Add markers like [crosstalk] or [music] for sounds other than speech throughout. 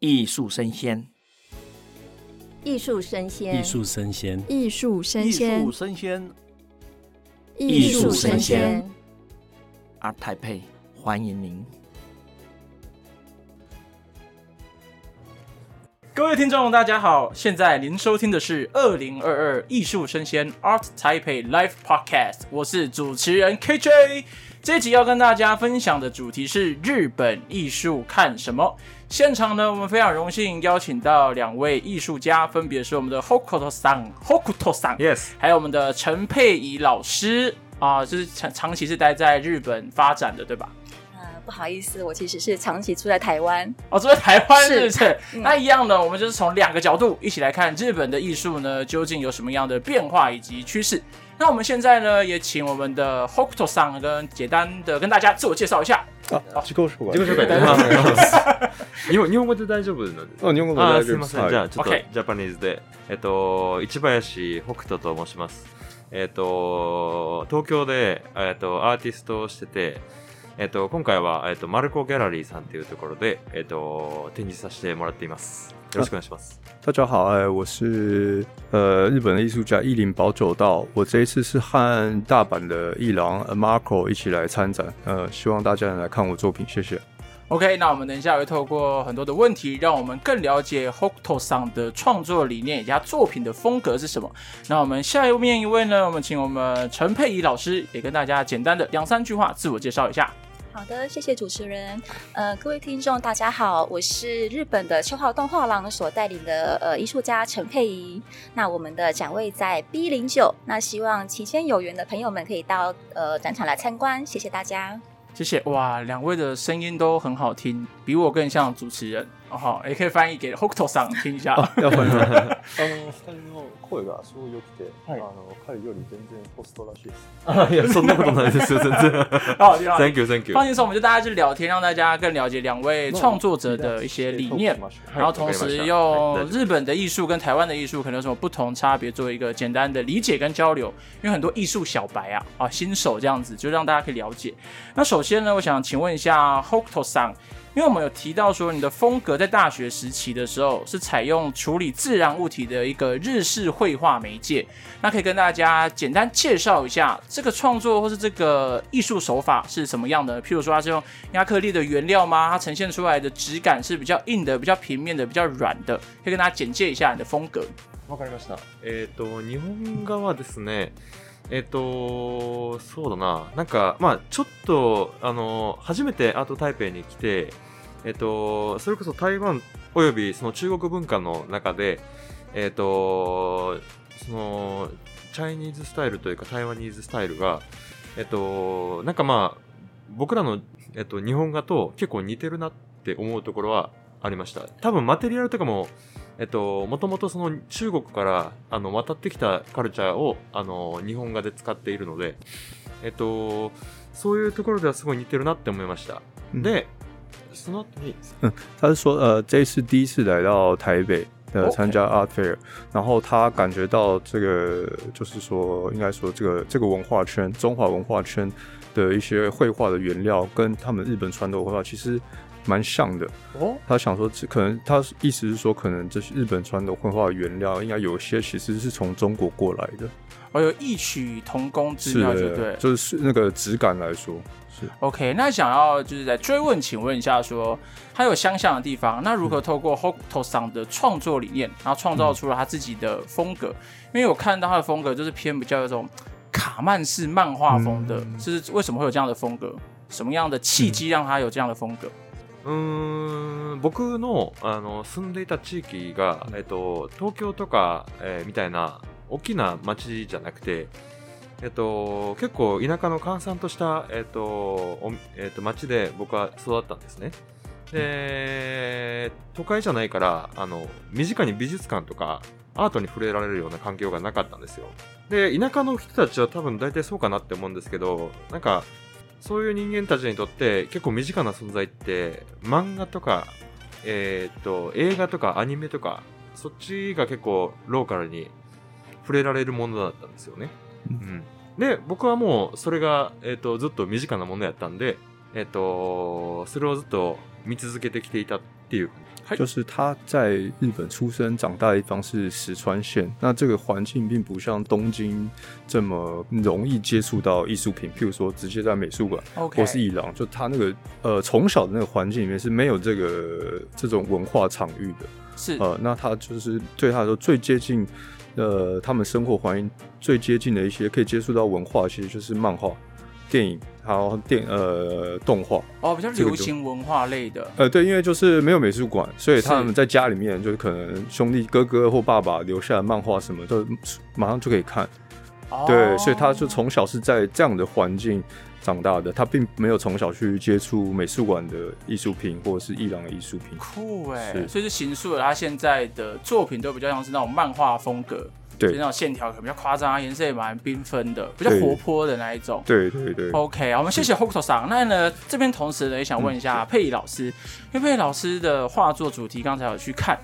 艺术生鲜，艺术生鲜，艺术生鲜，艺术生鲜，艺术生鲜，艺术声鲜。ART TAIPEI，欢迎您！各位听众，大家好，现在您收听的是二零二二艺术生鲜 ART TAIPEI Live Podcast，我是主持人 KJ。这集要跟大家分享的主题是日本艺术看什么？现场呢，我们非常荣幸邀请到两位艺术家，分别是我们的 Hokuto 桑，Hokuto 桑，Yes，还有我们的陈佩仪老师啊，就是长长期是待在日本发展的，对吧？呃，不好意思，我其实是长期住在台湾。哦，住在台湾是不是？是嗯、那一样呢，我们就是从两个角度一起来看日本的艺术呢，究竟有什么样的变化以及趋势。那我们现在呢，也请我们的 Hokuto 桑跟简单的跟大家自我介绍一下。啊，自己绍介。自己绍介。大丈夫日本日本语で大丈夫なんです。あ、日本语で大丈夫です。すみません。じゃあちょっとジャパニーズで、えっと市林北斗と申します。えっと东京でえっとアーティストをしてて、えっと今回はえっとマルコギャラリーさんというところでえっと展示させてもらっています。よろしくお愿いします。大家好，哎，我是呃日本的艺术家伊林保久道。我这一次是和大阪的艺廊 Marco 一起来参展，呃，希望大家能来看我作品，谢谢。 OK，那我们等一下会透过很多的问题，让我们更了解 Hokuto 桑的创作理念以及他作品的风格是什么。那我们下面一位呢，我们请我们陈佩仪老师也跟大家简单的两三句话自我介绍一下。 好的，谢谢主持人。呃，各位听众，大家好，我是日本的秋号动画廊所带领的呃艺术家陈佩仪。那我们的展位在 B 零九，那希望期间有缘的朋友们可以到呃展场来参观。谢谢大家。谢谢哇，两位的声音都很好听，比我更像主持人。好、哦，也可以翻译给 Hokuto 桑听一下。要翻译。あの二人の声がすごい良くて、はいあの彼より全然ホストらしいです。[laughs] あ、いやそんなことないですよ全然。[laughs] 好，你好 Thank you, thank you。放心说，我们就大家就聊天，让大家更了解两位创作者的一些理念，然后同时用日本的艺术跟台湾的艺术可能有什么不同差别，做一个简单的理解跟交流。因为很多艺术小白啊啊新手这样子，就让大家可以了解。那首先呢，我想请问一下 Hokuto 桑。 因为我们有提到说，你的风格在大学时期的时候是采用处理自然物体的一个日式绘画媒介，那可以跟大家简单介绍一下这个创作或是这个艺术手法是什么样的？譬如说，它是用亚克力的原料吗？它呈现出来的质感是比较硬的、比较平面的、比较软的？可以跟大家简介一下你的风格。わかりました。えっ、と、日本画はですね、 えっ、と、そうだな、なんか、まあちょっと、あの、初めてアート台北に来て、えっ、と、それこそ台湾およびその中国文化の中で、えっ、と、その、チャイニーズスタイルというか台湾ニーズスタイルが、えっ、と、なんかまあ、仆らの、えっ、と、日本画と结构似てるなって思うところはありました。多分マテリアルとかも、えっと、もともとその中国からあの渡ってきたカルチャーをあの日本画で使っているので、えっと、そういうところではすごい似てるなって思いました。で、その后に、嗯，他是说，呃，这一次第一次来到台北，呃，参加 Art Fair，然后他感觉到这个，就是说，应该说这个这个文化圈，中华文化圈的一些绘画的原料，跟他们日本传统绘画其实蛮像的。哦，他想说，可能他意思是说，可能这些日本传统绘画的原料，应该有些其实是从中国过来的。哦，有异曲同工之妙，就对，就是那个质感来说是。OK，那想要就是在追问，请问一下说，说他有相像的地方，那如何透过 Hokuto 桑的创作理念，然后创造出了他自己的风格？因为我看到他的风格就是偏比较有种卡曼式漫画风的，嗯、是为什么会有这样的风格？什么样的契机让他有这样的风格？嗯，仆のあの住んでいた地域がえっと东京とか、えー、みたいな大きな町じゃなくて。えっと、结构田舎の闲散とした、えっとえっと、町で仆は育ったんですね。で、都会じゃないからあの身近に美术馆とかアートに触れられるような环境がなかったんですよ。で、田舎の人たちは多分大体そうかなって思うんですけど、なんかそういう人间たちにとって结构身近な存在って漫画とか、えー、っと映画とかアニメとかそっちが结构ローカルに触れられるものだったんですよね。うん、で仆はもうそれが、えーと、ずっと身近なものやったんで、えーと、それをずっと见続けてきていたっていう就是他在日本出生长大的地方是石川县，那这个环境并不像东京这么容易接触到艺术品，譬如说直接在美术馆或是艺廊，就他那个呃从小的那个环境里面是没有这个这种文化场域的，是。呃，那他就是对他来说最接近呃他们生活环境最接近的一些可以接触到文化，其实就是漫画。电影，还有电呃动画哦，比较流行文化类的。呃，对，因为就是没有美术馆，所以他们在家里面就是可能兄弟哥哥或爸爸留下的漫画什么，都马上就可以看。哦、对，所以他就从小是在这样的环境长大的，他并没有从小去接触美术馆的艺术品或者是伊朗的艺术品。酷哎，所以是形塑了他现在的作品都比较像是那种漫画风格。对，那种线条可能比较夸张啊，颜色也蛮缤纷的，比较活泼的那一种。对对对。OK，我们谢谢 Hokuto 桑。那呢，这边同时呢，也想问一下佩仪老师，因为佩仪老师的画作主题刚才有去看，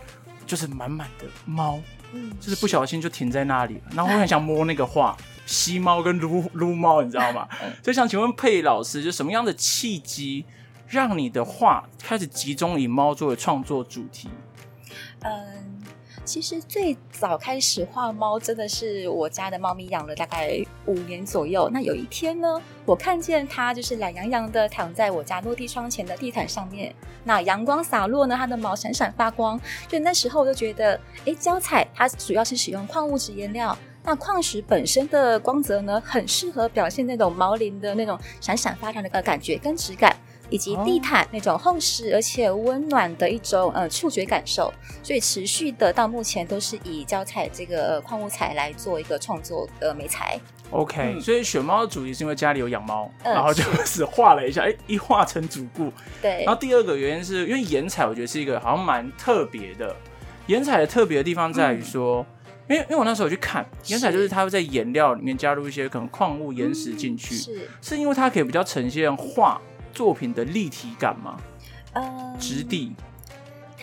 就是满满的猫，嗯，就是不小心就停在那里了。然后我很想摸那个画，吸猫跟撸 [laughs] 撸猫，你知道吗？所以想请问佩仪老师，就什么样的契机，让你的画开始集中以猫作为创作主题？嗯。其实最早开始画猫，真的是我家的猫咪养了大概五年左右。那有一天呢，我看见它就是懒洋洋的躺在我家落地窗前的地毯上面，那阳光洒落呢，它的毛闪闪发光。就那时候我就觉得，诶，胶彩它主要是使用矿物质颜料，那矿石本身的光泽呢，很适合表现那种毛鳞的那种闪闪发亮的个感觉跟质感。以及地毯那种厚实而且温暖的一种呃触觉感受，所以持续的到目前都是以胶彩这个矿物材来做一个创作的美材。OK，、嗯、所以选猫的主题是因为家里有养猫，嗯、然后就开始画了一下，哎，一画成主顾。对。然后第二个原因是因为颜彩，我觉得是一个好像蛮特别的。颜彩的特别的地方在于说，嗯、因为因为我那时候去看颜彩，就是它会在颜料里面加入一些可能矿物岩石进去，嗯、是是因为它可以比较呈现画。作品的立体感吗？呃，质地。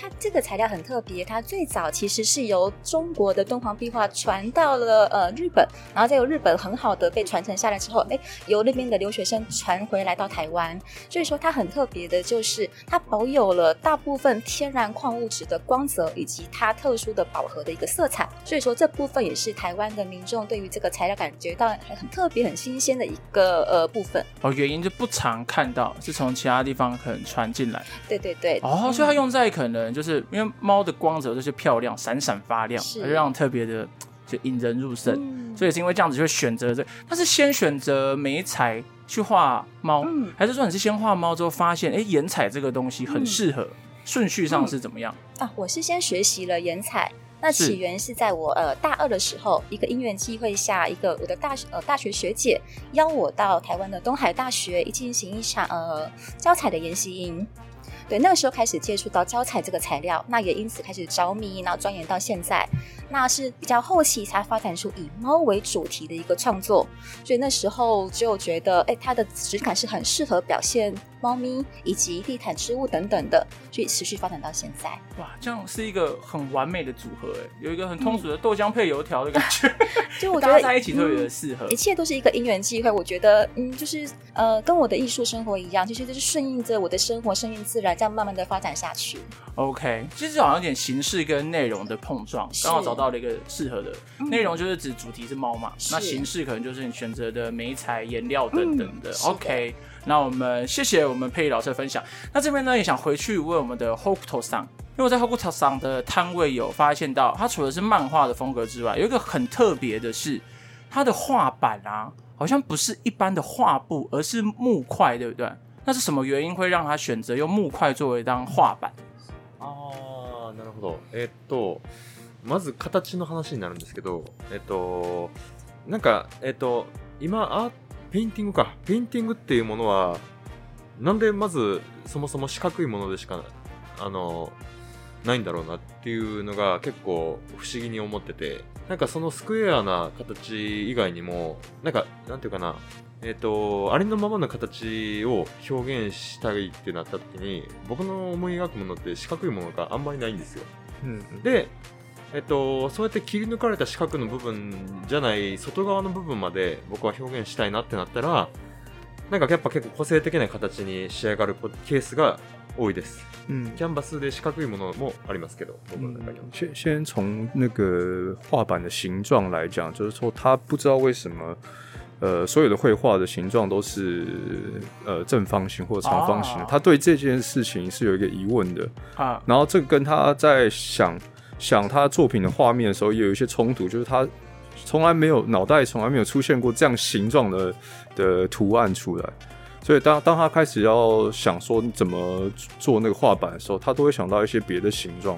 它这个材料很特别，它最早其实是由中国的敦煌壁画传到了呃日本，然后再由日本很好的被传承下来之后，哎，由那边的留学生传回来到台湾。所以说它很特别的就是它保有了大部分天然矿物质的光泽以及它特殊的饱和的一个色彩。所以说这部分也是台湾的民众对于这个材料感觉到很特别、很新鲜的一个呃部分。哦，原因就不常看到，是从其他地方可能传进来。对对对。哦，所以它用在可能。就是因为猫的光泽就是漂亮、闪闪发亮，而让特别的 [tsk] 就引人入胜，嗯、所以是因为这样子就会选择这。他是先选择媒彩去画猫，嗯、还是说你是先画猫之后发现，哎，颜彩这个东西很适合？顺、嗯、序上是怎么样？啊，我是先学习了颜彩，那起源是在我呃大二的时候，一个因缘机会下，一个我的大学呃大学学姐邀我到台湾的东海大学一进行一场呃教彩的研习营。对，那个时候开始接触到胶彩这个材料，那也因此开始着迷，然后钻研到现在，那是比较后期才发展出以猫为主题的一个创作，所以那时候就觉得，哎，它的质感是很适合表现。猫咪以及地毯、织物等等的，所以持续发展到现在。哇，这样是一个很完美的组合哎，有一个很通俗的豆浆配油条的感觉，嗯、[laughs] 就我觉得在一起特别的适合、嗯。一切都是一个因缘际会，我觉得，嗯，就是呃，跟我的艺术生活一样，其实就是顺应着我的生活，顺应自然，这样慢慢的发展下去。OK，其实好像有点形式跟内容的碰撞，刚好找到了一个适合的内容，就是指主题是猫嘛，是那形式可能就是你选择的媒材、颜料等等的。嗯、OK。那我们谢谢我们佩仪老师的分享。那这边呢，也想回去问我们的 Hokuto 桑，因为我在 Hokuto 桑的摊位有发现到，他除了是漫画的风格之外，有一个很特别的是，他的画板啊，好像不是一般的画布，而是木块，对不对？那是什么原因会让他选择用木块作为当画板？啊，なるほど。えっと、 まず形の话になるんですけど、えっと、なんかえっと今あペインティングか。ペインティングっていうものは、なんでまずそもそも四角いものでしか、あの、ないんだろうなっていうのが结构不思议に思ってて、なんかそのスクエアな形以外にも、なんか、なんていうかな、えっ、ー、と、ありのままの形を表现したいってなった时に、仆の思い描くものって四角いものがあんまりないんですよ。うん、で、えっと、そうやって切り抜かれた四角の部分じゃない外侧の部分まで仆は表现したいなってなったら、なんかやっぱ结构个性的な形に仕上がるケースが多いです。嗯，キャンバスで四角いものもありますけど、仆の中には。先先从那个画板的形状来讲，就是说他不知道为什么，呃，所有的绘画的形状都是呃正方形或者长方形的，他对这件事情是有一个疑问的啊。然后这个跟他在想想他作品的画面的时候，也有一些冲突，就是他从来没有脑袋从来没有出现过这样形状的的图案出来。所以当当他开始要想说怎么做那个画板的时候，他都会想到一些别的形状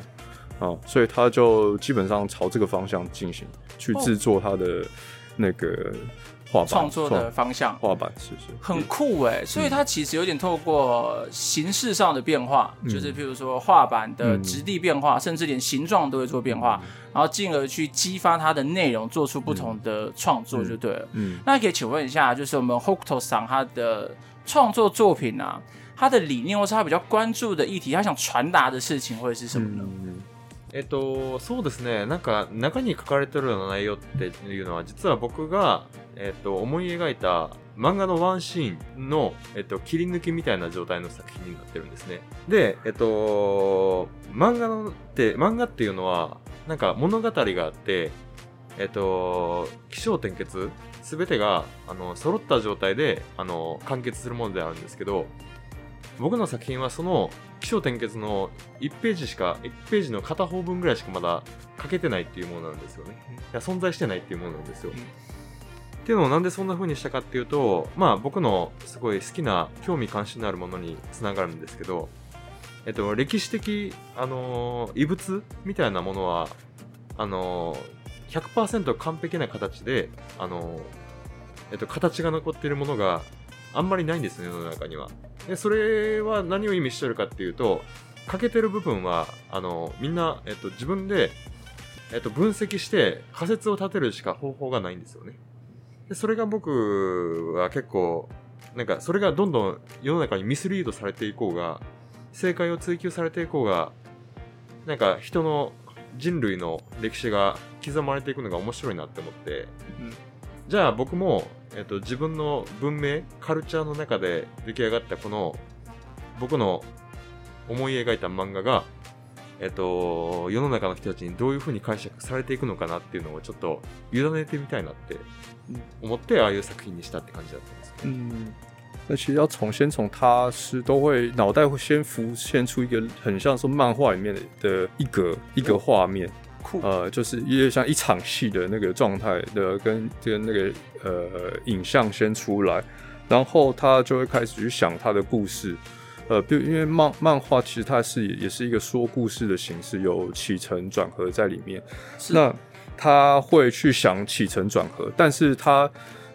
啊，所以他就基本上朝这个方向进行去制作他的那个画创作的方向。画板是不是很酷哎？所以它其实有点透过形式上的变化，嗯、就是譬如说画板的质地变化，嗯、甚至连形状都会做变化，嗯、然后进而去激发它的内容，做出不同的创作就对了。嗯，嗯那可以请问一下，就是我们 Hokuto 桑他的。创作作品啊，他的理念或是他比较关注的议题，他想传达的事情会是什么呢？えっと、そうですね。なんか中に书かれてるような内容っていうのは、実は仆がえっと思い描いた漫画のワンシーンのえっと切り抜きみたいな状态の作品になってるんですね。で、えっと漫画のって漫画っていうのはなんか物语があって、えっと起承転结全てがあの揃った状态であの完结するものであるんですけど仆の作品はその起承転结の1ページしか1ページの片方分ぐらいしかまだ书けてないっていうものなんですよね。いや存在してないっていうものなんですよ、うん、っていうのをなんでそんな风にしたかっていうとまあ仆のすごい好きな兴味関心のあるものにつながるんですけどえっと歴史的あの遗物みたいなものはあの100%完璧な形であのえっと、形が残っているものがあんまりないんですね、世の中には。で、それは何を意味してるかっていうと、欠けてる部分は、あの、みんな、えっと、自分で、えっと、分析して仮说を立てるしか方法がないんですよね。で、それが仆は结构、なんか、それがどんどん世の中にミスリードされていこうが、正解を追求されていこうが、なんか人の人类の歴史が刻まれていくのが面白いなって思って、うんじゃあ仆も、えっと、自分の文明、カルチャーの中で出来上がったこの仆の思い描いた漫画が、えっと、世の中の人たちにどういうふうに解釈されていくのかなっていうのをちょっと委ねてみたいなって思ってああいう作品にしたって感じだったんですけど。嗯，那其实要从先从他是都会脑袋会先浮现出一个很像是漫画里面的一格一格画面。呃，就是有点像一场戏的那个状态的，跟跟那个呃影像先出来，然后他就会开始去想他的故事。呃，比如因为漫漫画其实它是也是一个说故事的形式，有起承转合在里面。那他会去想起承转合，但是他。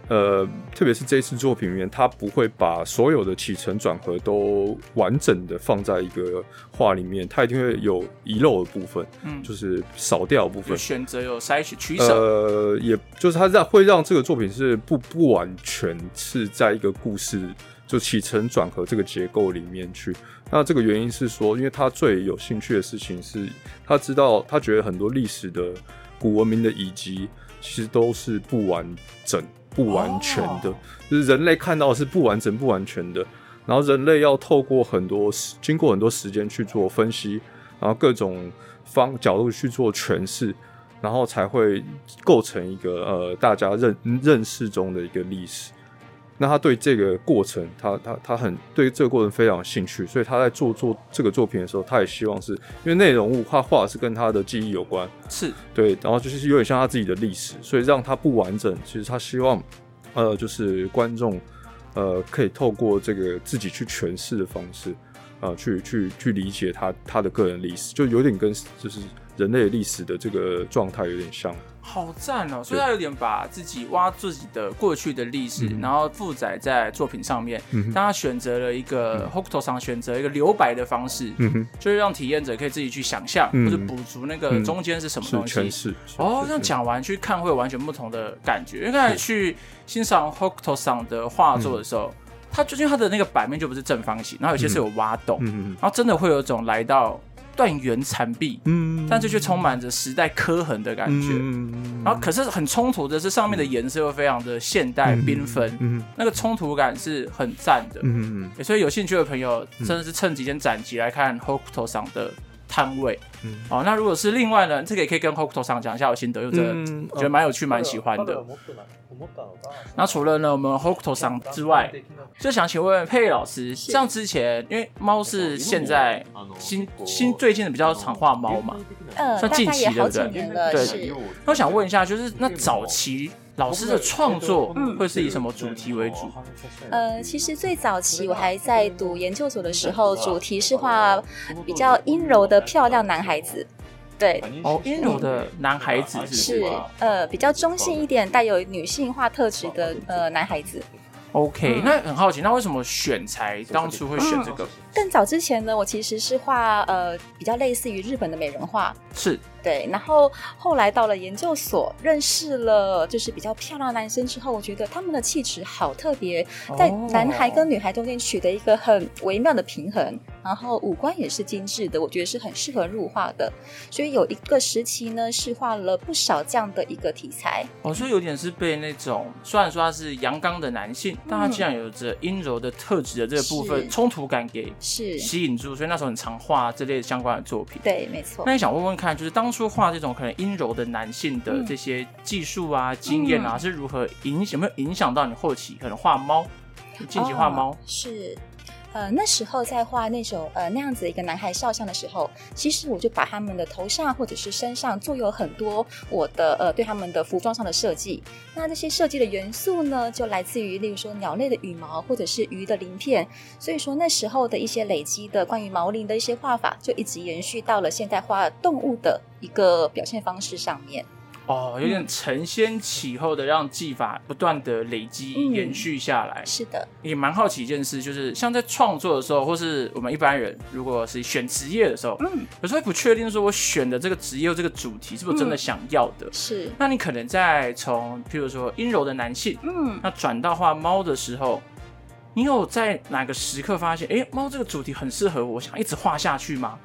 呃，特别是这次作品里面，他不会把所有的起承转合都完整的放在一个画里面，他一定会有遗漏的部分，嗯，就是少掉的部分，选择有筛选取舍。呃，也就是他让会让这个作品是不不完全是在一个故事就起承转合这个结构里面去。那这个原因是说，因为他最有兴趣的事情是，他知道他觉得很多历史的古文明的遗迹其实都是不完整。不完全的，就是人类看到的是不完整、不完全的，然后人类要透过很多时，经过很多时间去做分析，然后各种方角度去做诠释，然后才会构成一个呃大家认认识中的一个历史。那他对这个过程，他他他很对这个过程非常有兴趣，所以他在做做这个作品的时候，他也希望是因为内容物他画的是跟他的记忆有关，是对，然后就是有点像他自己的历史，所以让他不完整。其实他希望，呃，就是观众，呃，可以透过这个自己去诠释的方式，啊、呃，去去去理解他他的个人历史，就有点跟就是人类历史的这个状态有点像。好赞哦！所以他有点把自己挖自己的过去的历史，然后负载在作品上面。但他选择了一个 Hokuto 桑选择一个留白的方式，就是让体验者可以自己去想象或者补足那个中间是什么东西。哦，这样讲完去看会有完全不同的感觉。因为刚才去欣赏 Hokuto 桑的画作的时候，他究竟他的那个版面就不是正方形，然后有些是有挖洞，然后真的会有一种来到。断垣残壁，嗯，但这却充满着时代刻痕的感觉。嗯，然后可是很冲突的是，上面的颜色又非常的现代缤纷，嗯，那个冲突感是很赞的。嗯嗯，所以有兴趣的朋友真的是趁几天展期来看 Hokuto 上的摊位。嗯，哦，那如果是另外呢，这个也可以跟 Hokuto 桑讲一下我心得，有的觉得蛮有趣，蛮喜欢的。那除了呢，我们 Hokuto 桑之外，就想请问佩老师，像之前因为猫是现在新新最近的比较常画猫嘛，呃，算近期的对不对？对。那我想问一下，就是那早期老师的创作会是以什么主题为主？呃，其实最早期我还在读研究所的时候，主题是画比较阴柔的漂亮男孩子。对哦，阴柔的男孩子是，是呃比较中性一点，带有女性化特质的呃男孩子。OK，、嗯、那很好奇，那为什么选材当初会选这个？嗯、更早之前呢，我其实是画呃比较类似于日本的美人画，是。对，然后后来到了研究所，认识了就是比较漂亮的男生之后，我觉得他们的气质好特别，在男孩跟女孩中间取得一个很微妙的平衡，然后五官也是精致的，我觉得是很适合入画的。所以有一个时期呢，是画了不少这样的一个题材。哦，所以有点是被那种虽然说他是阳刚的男性，但他竟然有着阴柔的特质的这个部分冲突感给是吸引住，所以那时候很常画这类相关的作品。对，没错。那你想问问看，就是当初画这种可能阴柔的男性的这些技术啊、嗯、经验啊，是如何影有没有影响到你后期可能画猫、近期画猫？是。呃，那时候在画那种呃那样子一个男孩肖像的时候，其实我就把他们的头上或者是身上做有很多我的呃对他们的服装上的设计。那这些设计的元素呢，就来自于例如说鸟类的羽毛或者是鱼的鳞片。所以说那时候的一些累积的关于毛鳞的一些画法，就一直延续到了现在画动物的一个表现方式上面。哦，有点承先启后的让技法不断的累积、嗯、延续下来。是的，也蛮好奇一件事，就是像在创作的时候，或是我们一般人如果是选职业的时候，嗯，有时候会不确定说我选的这个职业、这个主题是不是真的想要的。嗯、是，那你可能在从譬如说阴柔的男性，嗯，那转到画猫的时候，你有在哪个时刻发现，哎，猫这个主题很适合我，想一直画下去吗？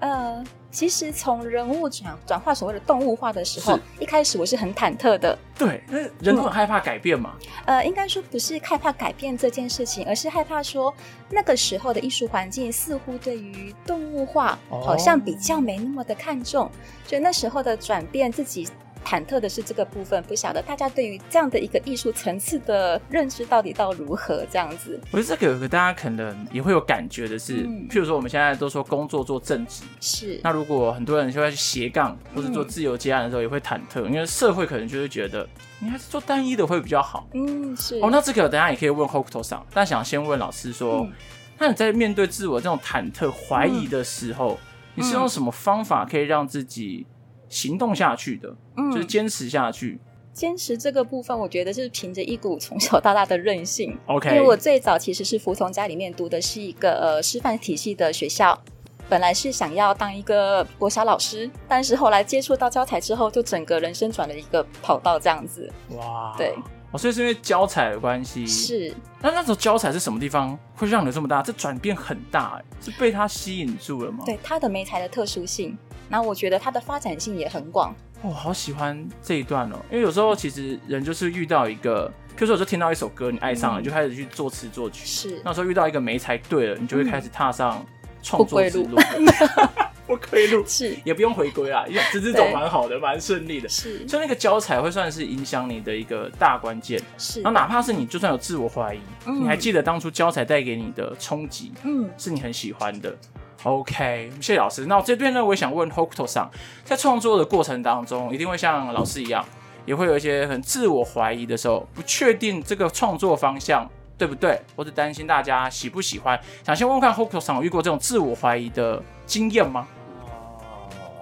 呃，其实从人物转转化所谓的动物化的时候，一开始我是很忐忑的。对，那人都很害怕改变嘛。呃，应该说不是害怕改变这件事情，而是害怕说那个时候的艺术环境似乎对于动物化好像比较没那么的看重，哦、所以那时候的转变自己。忐忑的是这个部分，不晓得大家对于这样的一个艺术层次的认知到底到如何这样子。我觉得这个有个大家可能也会有感觉的是，嗯、譬如说我们现在都说工作做正职，是。那如果很多人就会去斜杠或者做自由接案的时候，也会忐忑，嗯、因为社会可能就会觉得你还是做单一的会比较好。嗯，是。哦，那这个等下也可以问 Hokuto 上，但想先问老师说，嗯、那你在面对自我这种忐忑怀疑的时候，嗯、你是用什么方法可以让自己？行动下去的，嗯，就是坚持下去。坚持这个部分，我觉得是凭着一股从小到大的韧性。OK，因为我最早其实是服从家里面读的是一个呃师范体系的学校，本来是想要当一个国小老师，但是后来接触到教材之后，就整个人生转了一个跑道这样子。哇，对，哦，所以是因为教材的关系。是，那那时候教材是什么地方会让你这么大？这转变很大，哎，是被它吸引住了吗？对，它的媒材的特殊性。那我觉得它的发展性也很广。我、哦、好喜欢这一段哦，因为有时候其实人就是遇到一个，譬如说我就听到一首歌，你爱上了，嗯、就开始去作词作曲。是，那时候遇到一个没才对了，你就会开始踏上创作之路。不归路 [laughs] [laughs] 是，也不用回归啊，这这种蛮好的，蛮顺利的。是，所以那个教材会算是影响你的一个大关键。是，然后哪怕是你就算有自我怀疑，嗯、你还记得当初教材带给你的冲击，嗯，是你很喜欢的。OK，谢谢老师。那我这边呢，我也想问 Hokuto 桑，在创作的过程当中，一定会像老师一样，也会有一些很自我怀疑的时候，不确定这个创作方向对不对，或者担心大家喜不喜欢。想先问问看 Hokuto 桑有遇过这种自我怀疑的经验吗？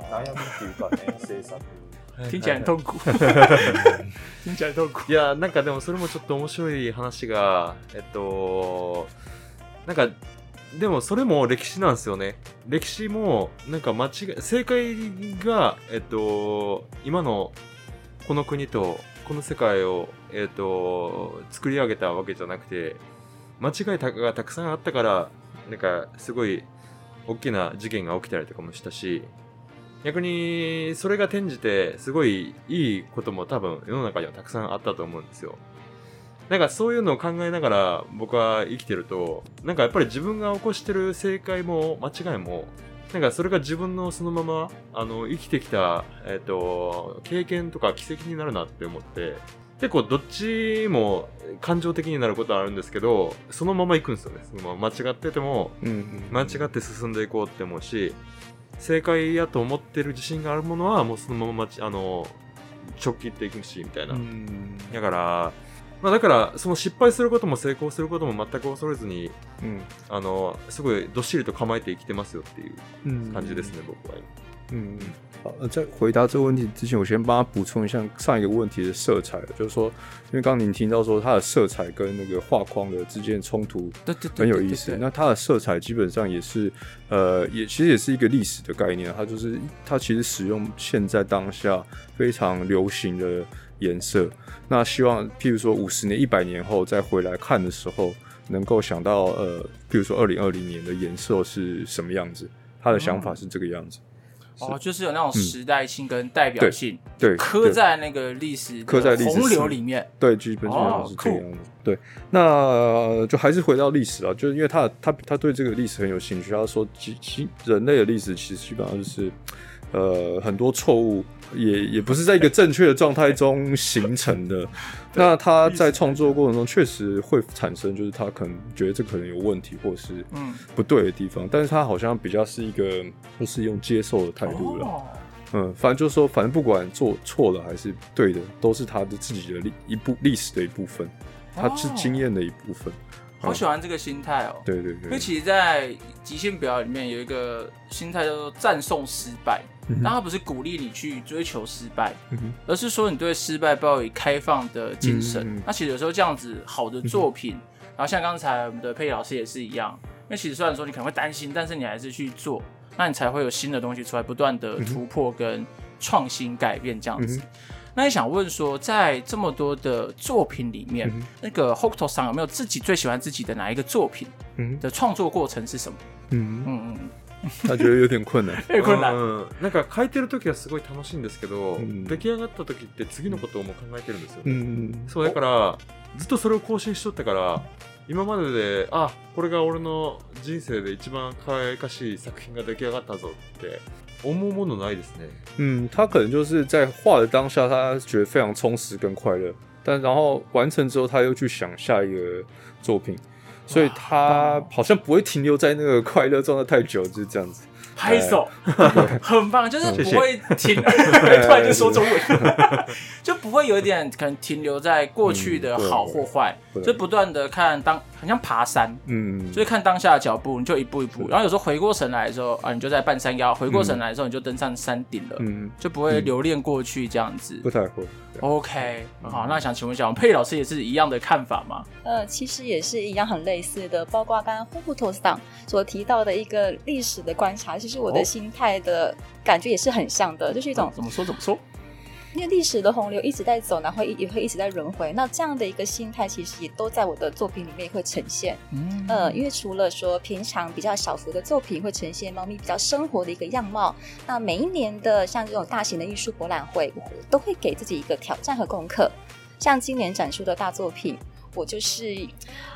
[laughs] 听起来很痛苦。[laughs] 听起来很痛苦。いや、なんかでもそれもちょっと面白い话が、えっと、なんか。 でもそれも歴史なんですよね。歴史もなんか间违い、正解が、えっと、今のこの国とこの世界を、えっと、作り上げたわけじゃなくて、间违いがたくさんあったから、なんかすごい大きな事件が起きたりとかもしたし、逆にそれが転じてすごいいいことも多分世の中にはたくさんあったと思うんですよ。なんかそういうのを考えながら仆は生きてると、なんかやっぱり自分が起こしてる正解も间违いも、なんかそれが自分のそのまま、あの、生きてきた、えっ、と、経験とか奇迹になるなって思って、结构どっちも感情的になることはあるんですけど、そのまま行くんですよね。そのまま间违ってても、间违って进んでいこうって思うし、正解やと思ってる自信があるものはもうそのままあの直帰っていくしみたいな、だから、まあ、だからその失败することも成功することも全く恐れずに嗯あのすごいどっしりと构えて生きてますよっていう嗯感じですね、仆は嗯，好，呃在回答这个问题之前，我先帮他补充一下上一个问题的色彩，就是说，因为刚刚您听到说它的色彩跟那个画框的之间冲突对对对很有意思。那它的色彩基本上也是，呃，也其实也是一个历史的概念，它就是它其实使用现在当下非常流行的 颜色。那希望譬如说五十年、一百年后再回来看的时候，能够想到，呃，譬如说二零二零年的颜色是什么样子，他的想法是这个样子。哦，就是有那种时代性跟代表性，对，刻在那个历史刻在历史洪流里面。对，基本上是这样的。对，那就还是回到历史啊，就是因为他他他对这个历史很有兴趣，他说，其其人类的历史其实基本上就是，呃，很多错误也也不是在一个正确的状态中形成的。那他在创作过程中确实会产生，就是他可能觉得这可能有问题，或是嗯不对的地方，嗯、但是他好像比较是一个就是用接受的态度了。哦、嗯，反正就是说，反正不管做错了还是对的，都是他的自己的历一部历史的一部分，他是经验的一部分。哦嗯、好喜欢这个心态哦。对对对。因为其实，在即兴表演里面有一个心态叫做赞颂失败。但他不是鼓励你去追求失败，嗯、而是说你对失败抱以开放的精神。嗯、那其实有时候这样子好的作品，嗯、然后像刚才我们的佩仪老师也是一样，因为其实虽然说你可能会担心，但是你还是去做，那你才会有新的东西出来，不断的突破跟创新改变这样子。嗯、那你想问说，在这么多的作品里面，嗯、那个 Hokuto 上有没有自己最喜欢自己的哪一个作品？嗯的创作过程是什么？嗯嗯嗯。他觉得有点困难。[laughs] 困难。なんか书いてる时はすごい楽しいんですけど、うん、出来上がった时って次のことをも考えてるんですよ、ね。うん、そうだからずっとそれを更新しとったから、今までであこれが俺の人生で一番可爱らしい作品が出来上がったぞって思うものないですね。嗯，他可能就是在画的当下，他觉得非常充实跟快乐，但然后完成之后，他又去想下一个作品。所以他好像不会停留在那个快乐状态太久，就是这样子。拍手，很棒，就是不会停，[laughs] 突然就说中文，[laughs] 就不会有一点可能停留在过去的好或坏，就不断的看当，很像爬山，嗯，就是看当下的脚步，你就一步一步，然后有时候回过神来的时候啊，你就在半山腰，回过神来的时候你就登上山顶了，嗯，就不会留恋过去这样子，不太会。OK，好，那想请问一下，我们佩老师也是一样的看法吗？呃，其实也是一样，很类似的，包括刚刚 Hokuto 桑所提到的一个历史的观察。其实我的心态的感觉也是很像的，就是一种怎么说怎么说？因为历史的洪流一直在走，然后也会一直在轮回。那这样的一个心态，其实也都在我的作品里面会呈现。嗯，呃，因为除了说平常比较小幅的作品会呈现猫咪比较生活的一个样貌，那每一年的像这种大型的艺术博览会，我都会给自己一个挑战和功课。像今年展出的大作品。我就是，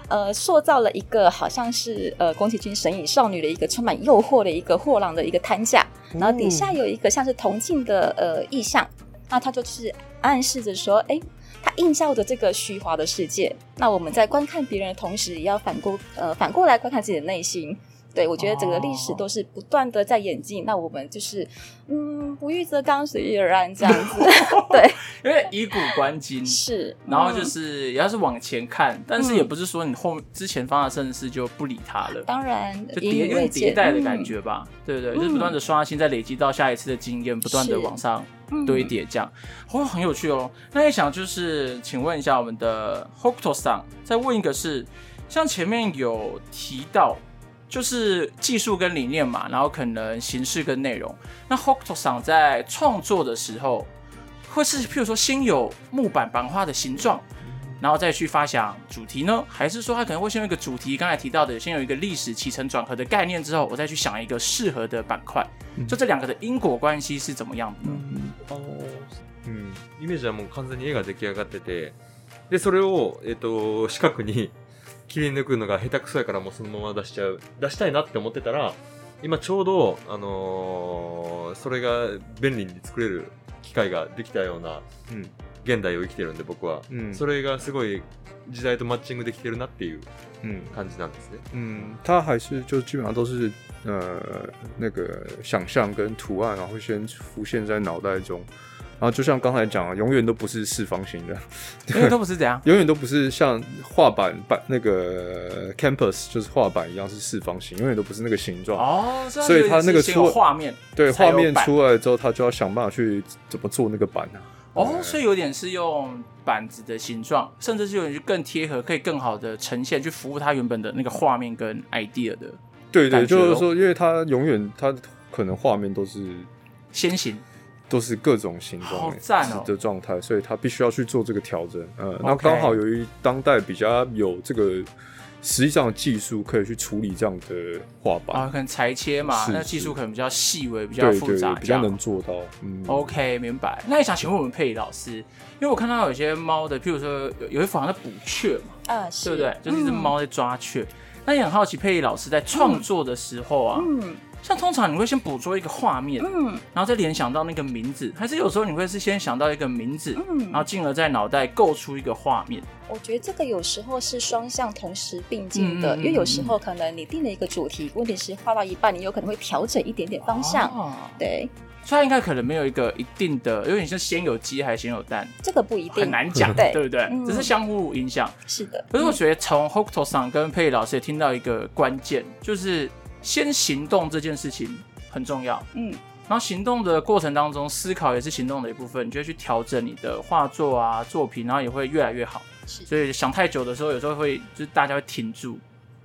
呃，塑造了一个好像是呃宫崎骏神隐少女的一个充满诱惑的一个货郎的一个摊架，然后底下有一个像是铜镜的呃意象，那他就是暗示着说，哎，它映照着这个虚华的世界。那我们在观看别人的同时，也要反过呃反过来观看自己的内心。对，我觉得整个历史都是不断的在演进，oh. 那我们就是，嗯，不欲则刚，随遇而安这样子。[laughs] 对，因为以古观今是，然后就是也要是往前看，嗯、但是也不是说你后之前发生的事就不理他了。当然，就叠有迭代的感觉吧，嗯、对不对？就是不断的刷新，再累积到下一次的经验，不断的往上堆叠，这样，哦，很有趣哦。那也想就是，请问一下我们的 Hokuto 桑，再问一个是，像前面有提到。就是技术跟理念嘛，然后可能形式跟内容。那 Hokuto 桑在创作的时候，会是譬如说先有木板版画的形状，然后再去发想主题呢？还是说他可能会先有一个主题，刚才提到的，先有一个历史起承转合的概念之后，我再去想一个适合的板块。就这两个的因果关系是怎么样的呢？あのうん、イメージはもう完全に絵が出来上がってて、で、それを、えっ、と、四角に切り抜くのが下手くそやからもうそのまま出しちゃう。出したいなって思ってたら、今ちょうど、あのーそれが便利に作れる机会ができたような、嗯 现代を生きてるんで仆は。嗯それがすごい时代とマッチングできてるなっていう嗯感じなんですね。嗯，它还是就基本上都是呃那个想象跟图案，然后会先浮现在脑袋中，然后就像刚才讲的，永远都不是四方形的，因为都不是这样。[laughs] 永远都不是像画板板那个 campus 就是画板一样是四方形，永远都不是那个形状。哦，所以它那个先有出画面，对，画面才有板出来之后，他就要想办法去怎么做那个板啊。 哦，所以有点是用板子的形状，甚至是有点更贴合，可以更好的呈现，去服务它原本的那个画面跟 idea 的对对，就是说，因为它永远它可能画面都是先行。都是各种形好状赞哦的状态，所以它必须要去做这个调整。呃，那刚好由于当代比较有这个实际上的技术可以去处理这样的画板，啊，可能裁切嘛，是那技术可能比较细微，比较复杂，比较能做到。嗯 OK，明白。那也想请问我们佩仪老师，因为我看到有些猫的，譬如说有有一幅好像在捕雀嘛，啊，是对不对？就是一只猫在抓雀。那也很好奇，佩仪老师在创作的时候啊，嗯像通常你会先捕捉一个画面，嗯。然后再联想到那个名字，还是有时候你会是先想到一个名字，嗯。然后进而在脑袋构出一个画面？我觉得这个有时候是双向同时并进的，因为有时候可能你定了一个主题，问题是画到一半，你有可能会调整一点点方向。哦。对，所以它应该可能没有一个一定的，有点像先有鸡还是先有蛋，这个不一定。很难讲，对。对不对？嗯。只是相互影响。是的，可是我觉得从 Hokuto 上跟佩老师也听到一个关键，就是先行动这件事情很重要。嗯然后行动的过程当中，思考也是行动的一部分，你就会去调整你的画作啊作品，然后也会越来越好。所以想太久的时候，有时候会就是大家会停住，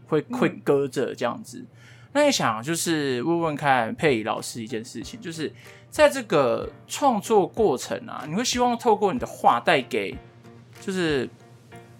会会搁着这样子。那你想就是问问看佩仪老师一件事情，就是在这个创作过程啊，你会希望透过你的画带给就是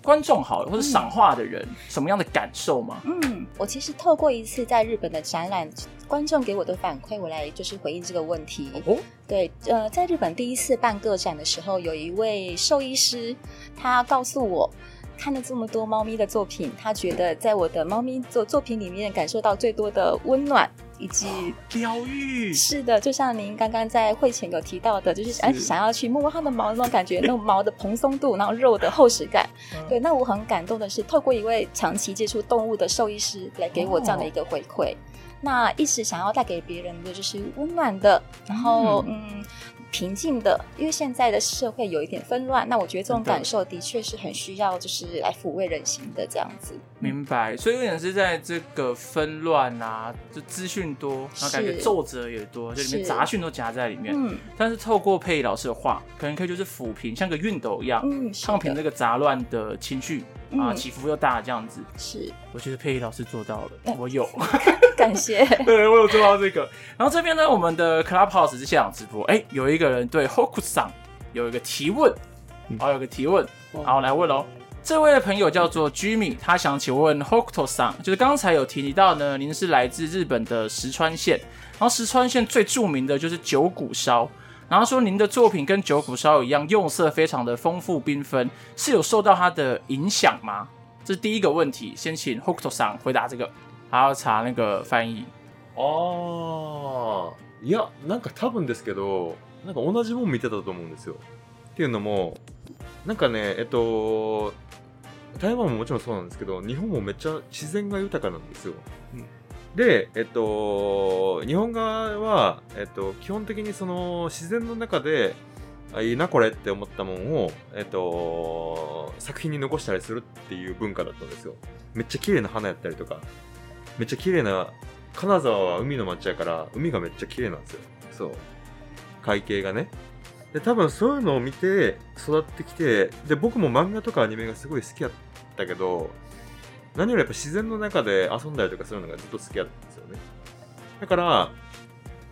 观众好了，或者赏画的人、什么样的感受吗？嗯，我其实透过一次在日本的展览，观众给我的反馈，我来就是回应这个问题。哦，对，呃，在日本第一次办个展的时候，有一位兽医师，他告诉我，看了这么多猫咪的作品，他觉得在我的猫咪作作品里面感受到最多的温暖。以及疗愈是的，就像您刚刚在会前有提到的，就是哎想要去摸摸它的毛那种感觉，那种毛的蓬松度，然后肉的厚实感。对，那我很感动的是，透过一位长期接触动物的兽医师来给我这样的一个回馈。那一直想要带给别人的就是温暖的，然后嗯。嗯平静的，因为现在的社会有一点纷乱，那我觉得这种感受的确是很需要，就是来抚慰人心的这样子。明白，所以有点是在这个纷乱啊，就资讯多，然后感觉皱褶也多，就里面杂讯都夹在里面。嗯，但是透过佩仪老师的话，可能可以就是抚平，像个熨斗一样，嗯，烫平这个杂乱的情绪、嗯、啊，起伏又大这样子。是，我觉得佩仪老师做到了，嗯、我有，[laughs] 感谢。[laughs] 对，我有做到这个。然后这边呢，我们的 Clubhouse 是现场直播，哎，有一个人对 Hokuto 桑有一个提问，好，有个提问，好，来问喽。这位的朋友叫做 Jimmy，他想请问 Hokuto 桑，就是刚才有提到呢，您是来自日本的石川县，然后石川县最著名的就是九谷烧，然后说您的作品跟九股烧一样，用色非常的丰富缤纷，是有受到它的影响吗？这是第一个问题，先请 Hokuto 桑回答这个，还要查那个翻译。ああ、いや、なんか多分ですけど、なんか同じもん见てたと思うんですよ。っていうのも、なんかね、えっと、台湾ももちろんそうなんですけど、日本もめっちゃ自然が豊かなんですよ。 で、えっと、日本侧は、えっと、基本的にその自然の中で、あ、いいなこれって思ったもんを、えっと、作品に残したりするっていう文化だったんですよ。めっちゃ綺丽な花やったりとか、めっちゃ綺丽な金沢は海の町やから、海がめっちゃ綺丽なんですよ。そう。海景がね。で、多分そういうのを见て育ってきて、で、仆も漫画とかアニメがすごい好きやったけど、何よりやっぱ自然の中で游んだりとかするのがずっと好きやったんですよね。だから、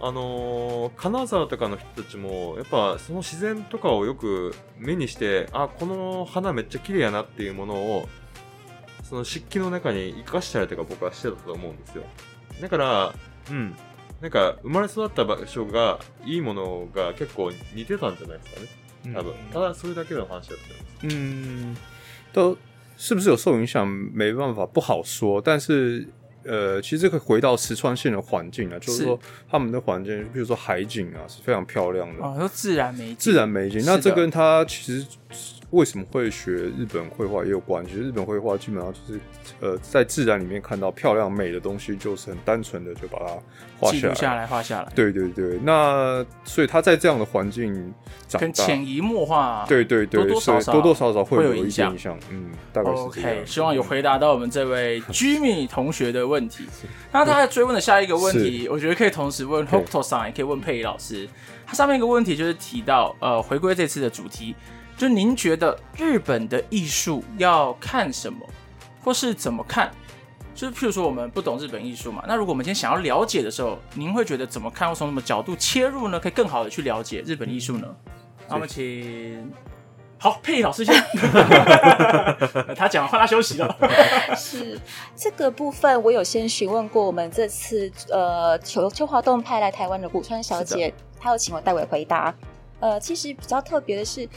あのー金沢とかの人たちもやっぱその自然とかをよく目にしてあこの花めっちゃ綺丽やなっていうものをその湿気の中に生かしたりとか仆はしてたと思うんですよだからうんなんか生まれ育った场所がいいものが结构似てたんじゃないですかね多分、ただそれだけの话だったんです嗯，都是不是有受影响？没办法，不好说。但是，呃，其实可以回到石川县的环境啊，就是说他们的环境，比如说海景啊，是非常漂亮的。哦，说自然美景，自然美景。那这跟他其实为什么会学日本绘画也有关系。日本绘画基本上就是，呃，在自然里面看到漂亮美的东西，就是很单纯的就把它画下来，画下来。对对对。那所以他在这样的环境长大，潜移默化，对对对，多多少少多多少少会有一些影响。嗯，大概是。OK，希望有回答到我们这位 Jimmy 同学的问题。那他在追问的下一个问题，我觉得可以同时问 Hokuto 上，也可以问佩仪老师。他上面一个问题就是提到，呃，回归这次的主题。就您觉得日本的艺术要看什么，或是怎么看？就是譬如说我们不懂日本艺术嘛，那如果我们今天想要了解的时候，您会觉得怎么看，或从什么角度切入呢？可以更好的去了解日本艺术呢？那我们请好佩仪老师先，他讲完换他休息了。是这个部分，我有先询问过我们这次呃秋秋华动派来台湾的古川小姐，她有请我代为回答。呃，其实比较特别的是。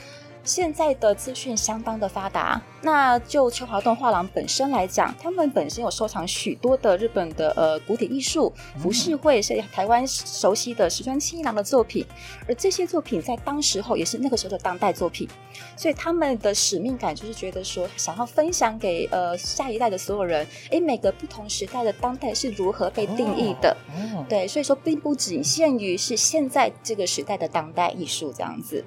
现在的资讯相当的发达，那就秋华洞画廊本身来讲，他们本身有收藏许多的日本的呃古典艺术、浮世绘，是台湾熟悉的石川七郎的作品，而这些作品在当时候也是那个时候的当代作品，所以他们的使命感就是觉得说，想要分享给呃下一代的所有人，诶，每个不同时代的当代是如何被定义的，对，所以说并不仅限于是现在这个时代的当代艺术这样子。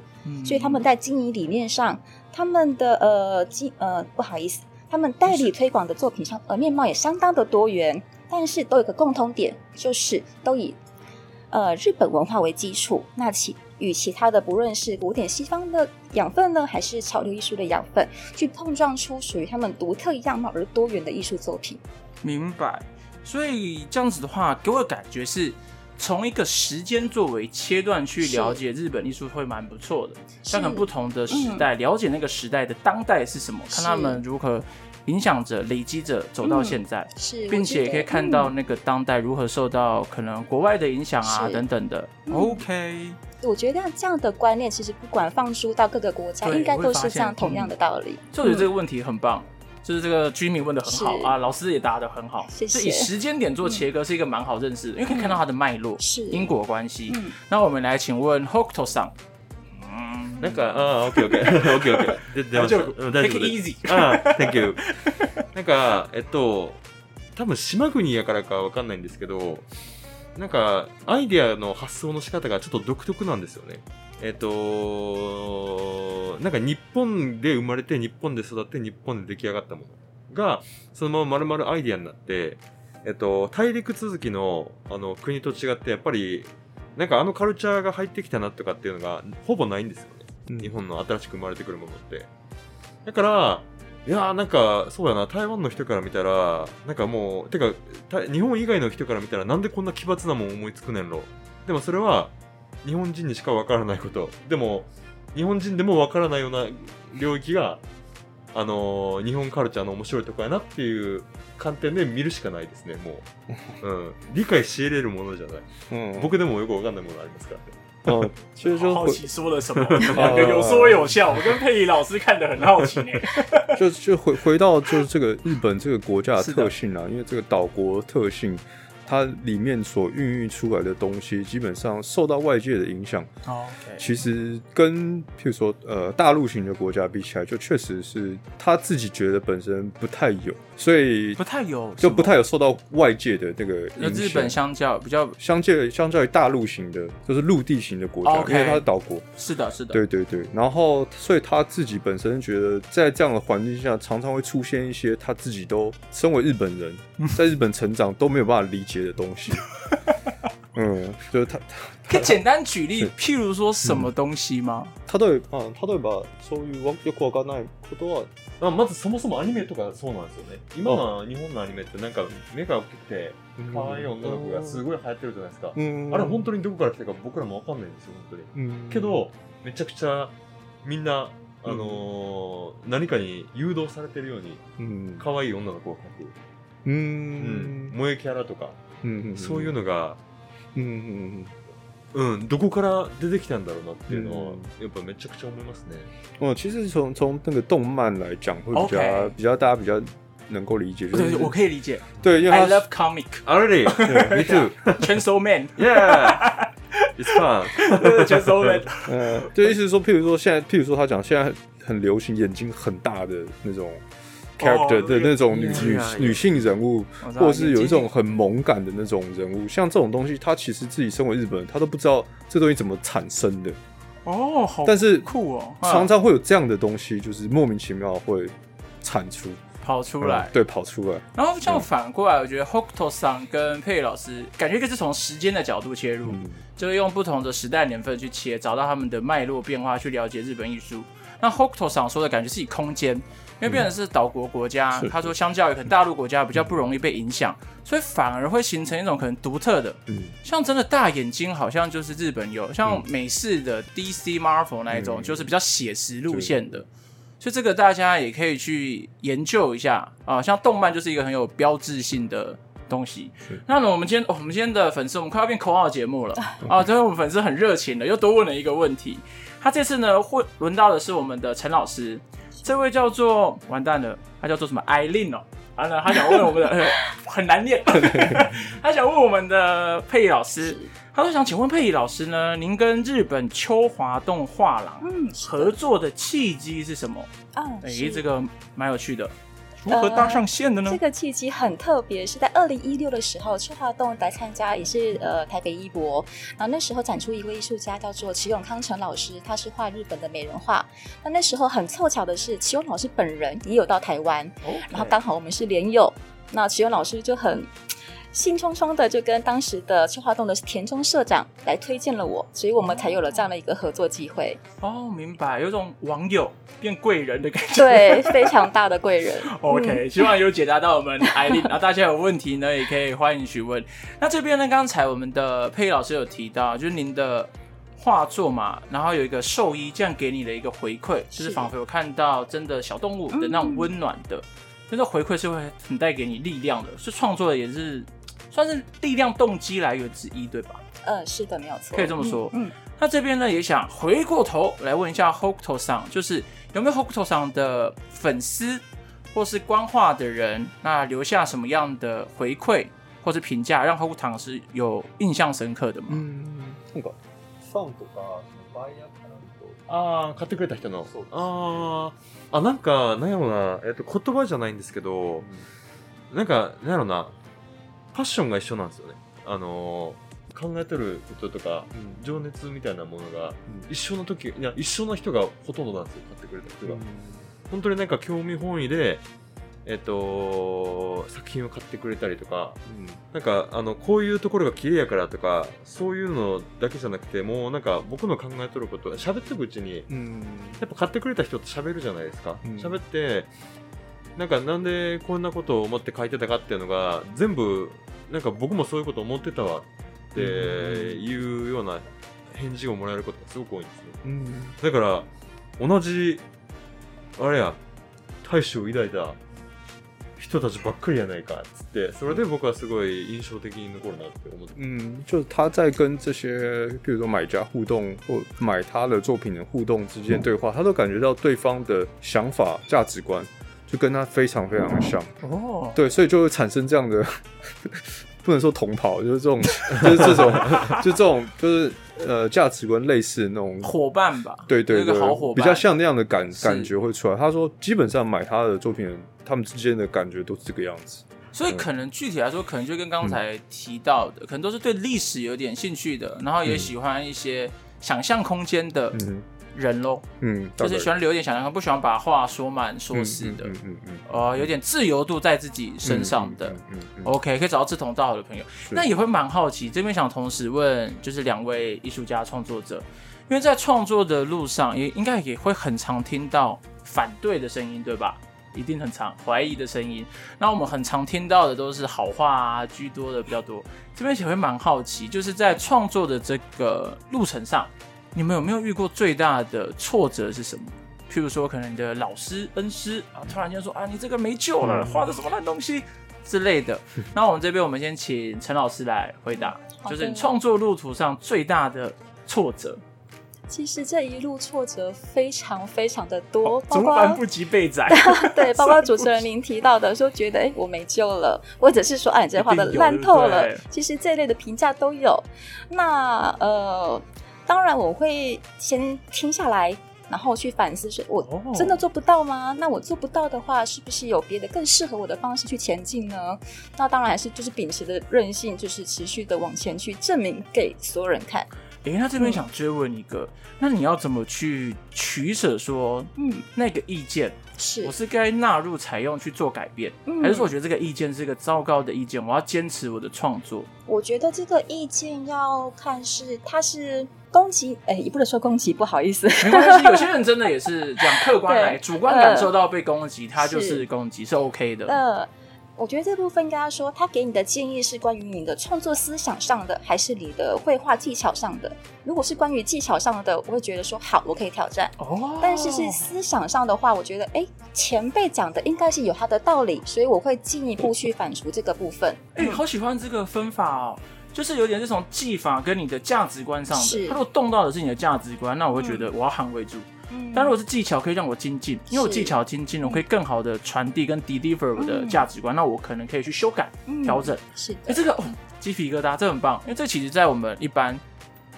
所以他们在经营理念上，他们的呃经呃不好意思，他们代理推广的作品上呃面貌也相当的多元，但是都有个共通点，就是都以呃日本文化为基础，那其与其他的不论是古典西方的养分呢，还是潮流艺术的养分，去碰撞出属于他们独特样貌而多元的艺术作品。明白。所以这样子的话，给我的感觉是。从一个时间作为切断去了解日本艺术会蛮不错的，像很不同的时代，了解那个时代的当代是什么，看他们如何影响着、累积着走到现在，是，并且也可以看到那个当代如何受到可能国外的影响啊等等的。OK，我觉得这样的观念其实不管放诸到各个国家，应该都是这样同样的道理。所以我觉得这个问题很棒。就是这个居民问的很好啊，老师也答得很好。谢谢。所以以时间点做切割是一个蛮好认识的，因为可以看到它的脉络，是因果关系。那我们来请问 Hokuto 桑。嗯，那个，嗯，OK OK OK OK，大丈夫。[laughs] Take it easy。啊，Thank you。なんかえっと多分岛国やからかわかんないんですけど、なんかアイデアの発想の仕方がちょっと独特なんですよね。えっと、なんか日本で生まれて、日本で育って、日本で出来上がったものが、そのまま丸々アイディアになって、えっと、大陆続きの、あの、国と违って、やっぱり、なんかあのカルチャーが入ってきたなとかっていうのが、ほぼないんですよね。うん、日本の新しく生まれてくるものって。だから、いやーなんか、そうやな、台湾の人から见たら、なんかもう、てか、日本以外の人から见たら、なんでこんな奇抜なもん思いつくねんろ。でもそれは、日本人にしかわからないこと。でも日本人でもわからないような领域があのー、日本カルチャーの面白いとこやなっていう観点で见るしかないですねもう、[laughs] うん、理解し得れるものじゃない、うん、仆でもよくわかんないものありますから。哦，其实就好奇说了什么，两个有说有笑。我跟佩仪老师看得很好奇呢。就就回回到就是这个日本这个国家的特性啊，因为这个岛国特性。它里面所孕育出来的东西，基本上受到外界的影响。哦，其实跟譬如说呃大陆型的国家比起来，就确实是他自己觉得本身不太有，所以不太有，就不太有受到外界的那个影响。那日本相较比较相较相较于大陆型的，就是陆地型的国家，因为它是岛国。是的，是的，对对对。然后，所以他自己本身觉得，在这样的环境下，常常会出现一些他自己都身为日本人，在日本成长都没有办法理解的东西，[laughs] 嗯，就是他，可以简单举例，譬如说什么东西吗？例えば、例えばそういうわよくわかんないことは、あまずそもそもアニメとかそうなんですよね。今の日本のアニメってなんか目が大きくて可爱い女の子がすごい流行ってるじゃないですか。うん。あれ本当にどこから来たか仆らもわかんないんですよ、本当に。うん。けど、めちゃくちゃみんな、あのー何かに诱导されてるようにうん。可爱い女の子を描く。ううん。ん萌えキャラとか、うんそういうのが、うんうんうん、どこから出てきたんだろうなっていうのは、うやっぱめちゃくちゃ思いますね。哦，其实从从那个动漫来讲，会比较 OK 比较大家比较能够理解，就对，是我可以理解。对，因为 I 它 love comic, Already, me too. [laughs] Chainsaw Man, Yeah, it's fun. [laughs] Chainsaw Man。[laughs] 呃，就意思是说，譬如说现在，譬如说他讲现在很流行眼睛很大的那种 character 的那种女女.女性人物，或者是有一种很萌感的那种人物，像这种东西，他其实自己身为日本人，他都不知道这东西怎么产生的，哦，好，但是酷哦，常常会有这样的东西，就是莫名其妙会产出跑出来。对，跑出来，然后像反过来，我觉得 Hokuto 桑跟佩老师感觉一个是从时间的角度切入，嗯就是用不同的时代年份去切，找到他们的脉络变化，去了解日本艺术。那 Hokuto 桑说的感觉是以空间，因为变成是岛国国家，是他说相较于可能大陆国家比较不容易被影响，所以反而会形成一种可能独特的，嗯像真的大眼睛，好像就是日本有，像美式的 DC Marvel 那一种，嗯就是比较写实路线的。所以这个大家也可以去研究一下啊，像动漫就是一个很有标志性的东西。那呢，我们今天、哦、我们今天的粉丝，我们快要变口号节目了 [laughs] 啊！这位我们粉丝很热情的，又多问了一个问题。他这次呢，会轮到的是我们的陈老师，这位叫做完蛋了，他叫做什么？艾琳哦。完了，他想问我们的、呃、[laughs] 很难念，[laughs] 他想问我们的佩仪老师，他说想请问佩仪老师呢，您跟日本秋华动画廊嗯，合作的契机是什么？嗯，哎、是这个蛮有趣的，如何搭上线的呢？这个契机很特别，是在二零一六的时候，秋华动来参加，也是呃台北艺博，然后那时候展出一位艺术家叫做齐永康成老师，他是画日本的美人画。那那时候很凑巧的是，齐永老师本人也有到台湾，然后刚好我们是连友，那齐永老师就很。兴冲冲的就跟当时的秋华洞的田中社长来推荐了我，所以我们才有了这样的一个合作机会。哦，明白，有种网友变贵人的感觉。对，非常大的贵人。[laughs] OK，希望有解答到我们艾琳。然后大家有问题呢，也可以欢迎询问。那这边呢，刚才我们的佩仪老师有提到，就是您的画作嘛，然后有一个兽医这样给你的一个回馈，就是仿佛有看到真的小动物的那种温暖的，那个回馈是会很带给你力量的，是创作的也是。算是力量动机来源之一，对吧？嗯，是的，没有错，可以这么说。嗯，嗯那这边呢，也想回过头来问一下 Hokuto 桑，就是有没有 Hokuto 桑的粉丝或是观画的人，那留下什么样的回馈或是评价，让 Hokuto 桑是有印象深刻的吗？嗯，なんかファンとかそのバイヤーかなんとああ、买ってくれた人のそうです。ああ、あ、なんか、なんやろな、えっと、言叶じゃないんですけど、なんか、なんやろな、 パッションが一绪なんですよね。あのー、考えてることとか、情热みたいなものが、一绪の时、いや、一绪の人がほとんどなんですよ、买ってくれた人が。本当になんか兴味本位で、えっと、作品を买ってくれたりとか、なんか、あの、こういうところが綺丽やからとか、そういうのだけじゃなくて、もうなんか仆の考えとること、喋っていくうちに、うんやっぱ买ってくれた人って喋るじゃないですか。うん喋、って、なんかなんでこんなことを思って书いてたかっていうのが、全部、なんか仆もそういうこと思ってたわっていうような返事をもらえることがすごく多いんですね。うんだから、同じ、あれや、大志を抱いた人たちばっかりやないかっつって、それで仆はすごい印象的に残るなって思って。嗯，就是他在跟这些，比如说买家互动或买他的作品的互动之间对话，他都感觉到对方的想法、价值观就跟他非常非常像。哦，对，所以就会产生这样的，[laughs] 不能说同跑，就是这种，[laughs] 就是这种，就这种，就是呃价值观类似的那种伙伴吧，对对对那个好伙伴，比较像那样的感感觉会出来。他说，基本上买他的作品，他们之间的感觉都是这个样子。所以可能具体来说，可能就跟刚才提到的，可能都是对历史有点兴趣的，然后也喜欢一些想象空间的嗯人喽。嗯，就是喜欢留一点想象，不喜欢把话说满说死的。嗯嗯嗯，呃，有点自由度在自己身上的。嗯嗯。OK，可以找到志同道合的朋友。那也会蛮好奇，这边想同时问，就是两位艺术家创作者，因为在创作的路上，也应该也会很常听到反对的声音，对吧？一定很常怀疑的声音，那我们很常听到的都是好话啊居多的比较多。这边也会蛮好奇，就是在创作的这个路程上，你们有没有遇过最大的挫折是什么？譬如说，可能你的老师恩师啊，突然间说啊，你这个没救了，画的什么烂东西之类的。[laughs] 那我们这边，我们先请陈老师来回答，就是你创作路途上最大的挫折。其实这一路挫折非常非常的多，哦、包括不及被宰，[laughs] 对，[laughs] 包括主持人您提到的说觉得哎我没救了，或者是说哎、啊、你这画的烂透了，其实这一类的评价都有。那呃，当然我会先听下来，然后去反思说，我真的做不到吗？那我做不到的话，是不是有别的更适合我的方式去前进呢？那当然还是就是秉持的韧性，就是持续的往前去证明给所有人看。哎，那这边想追问一个，嗯、那你要怎么去取舍？说，嗯，那个意见是我是该纳入采用去做改变，嗯、还是说我觉得这个意见是一个糟糕的意见，我要坚持我的创作？我觉得这个意见要看是它是攻击，哎，也不能说攻击，不好意思，没关系。有些人真的也是这样，客观来主观感受到被攻击，他、呃、就是攻击，是，OK 的。呃我觉得这部分应该说，他给你的建议是关于你的创作思想上的，还是你的绘画技巧上的？如果是关于技巧上的，我会觉得说好，我可以挑战。哦，但是是思想上的话，我觉得哎，前辈讲的应该是有他的道理，所以我会进一步去反刍这个部分。哎，好喜欢这个分法哦，就是有点这种技法跟你的价值观上的。他如果动到的是你的价值观，那我会觉得我要捍卫住。嗯但如果是技巧可以让我精进，因为我技巧精进，我可以更好的传递跟 deliver 我的价值观，那我可能可以去修改、调整。是，哎，这个哦，鸡皮疙瘩，这很棒，因为这其实，在我们一般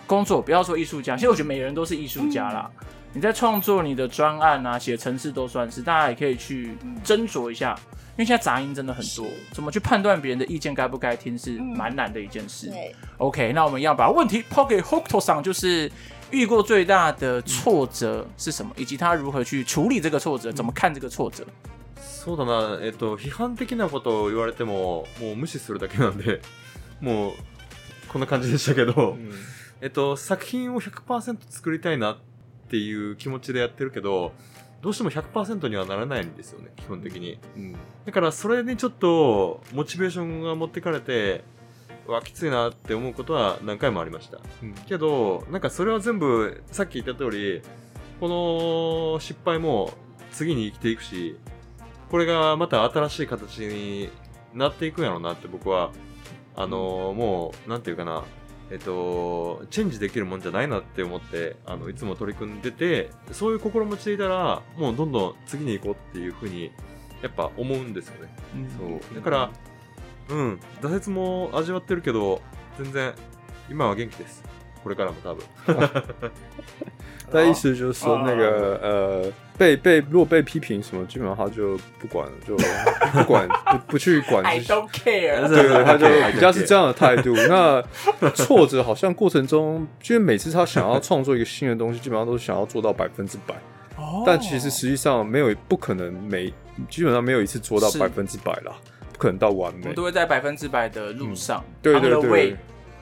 工作，不要说艺术家，其实我觉得每个人都是艺术家啦。你在创作你的专案啊，写程式都算是，大家也可以去斟酌一下，因为现在杂音真的很多，怎么去判断别人的意见该不该听，是蛮难的一件事。OK，那我们要把问题抛给 Hokuto 桑，就是。遇过最大的挫折是什么？以及他如何去处理这个挫折？怎么看这个挫折？そうだな、えっと批判的なことを言われてももう无视するだけなんで、もうこんな感じでしたけど、えっと作品を100%作りたいなっ ていう気持ちでやってるけど、どうしても100%にはならないんですよね、基本的に。うん、だからそれにちょっとモチベーションが持ってかれて。わきついなって思うことは何回もありました、うん、けどなんかそれは全部さっき言った通りこの失败も次に生きていくしこれがまた新しい形になっていくんやろうなって仆はあのー、もうなんていうかなえっと、チェンジできるもんじゃないなって思ってあのいつも取り组んでてそういう心持ちでいたらもうどんどん次に行こうっていうふうにやっぱ思うんですよね、うん、そう。だからうん。挫折も味わってるけど全然今は元気です。これからも多分 [laughs] 但意思就是说，那个呃，被被如果被批评什么，基本上他就不管了，就 [laughs] 不管不不去管。I don't care。对对，他就比较是这样的态度。[laughs] 那挫折好像过程中，因为每次他想要创作一个新的东西，基本上都是想要做到百分之百。但其实实际上没有不可能每基本上没有一次做到百分之百啦。不可能到完美，我们都会在百分之百的路上。对对对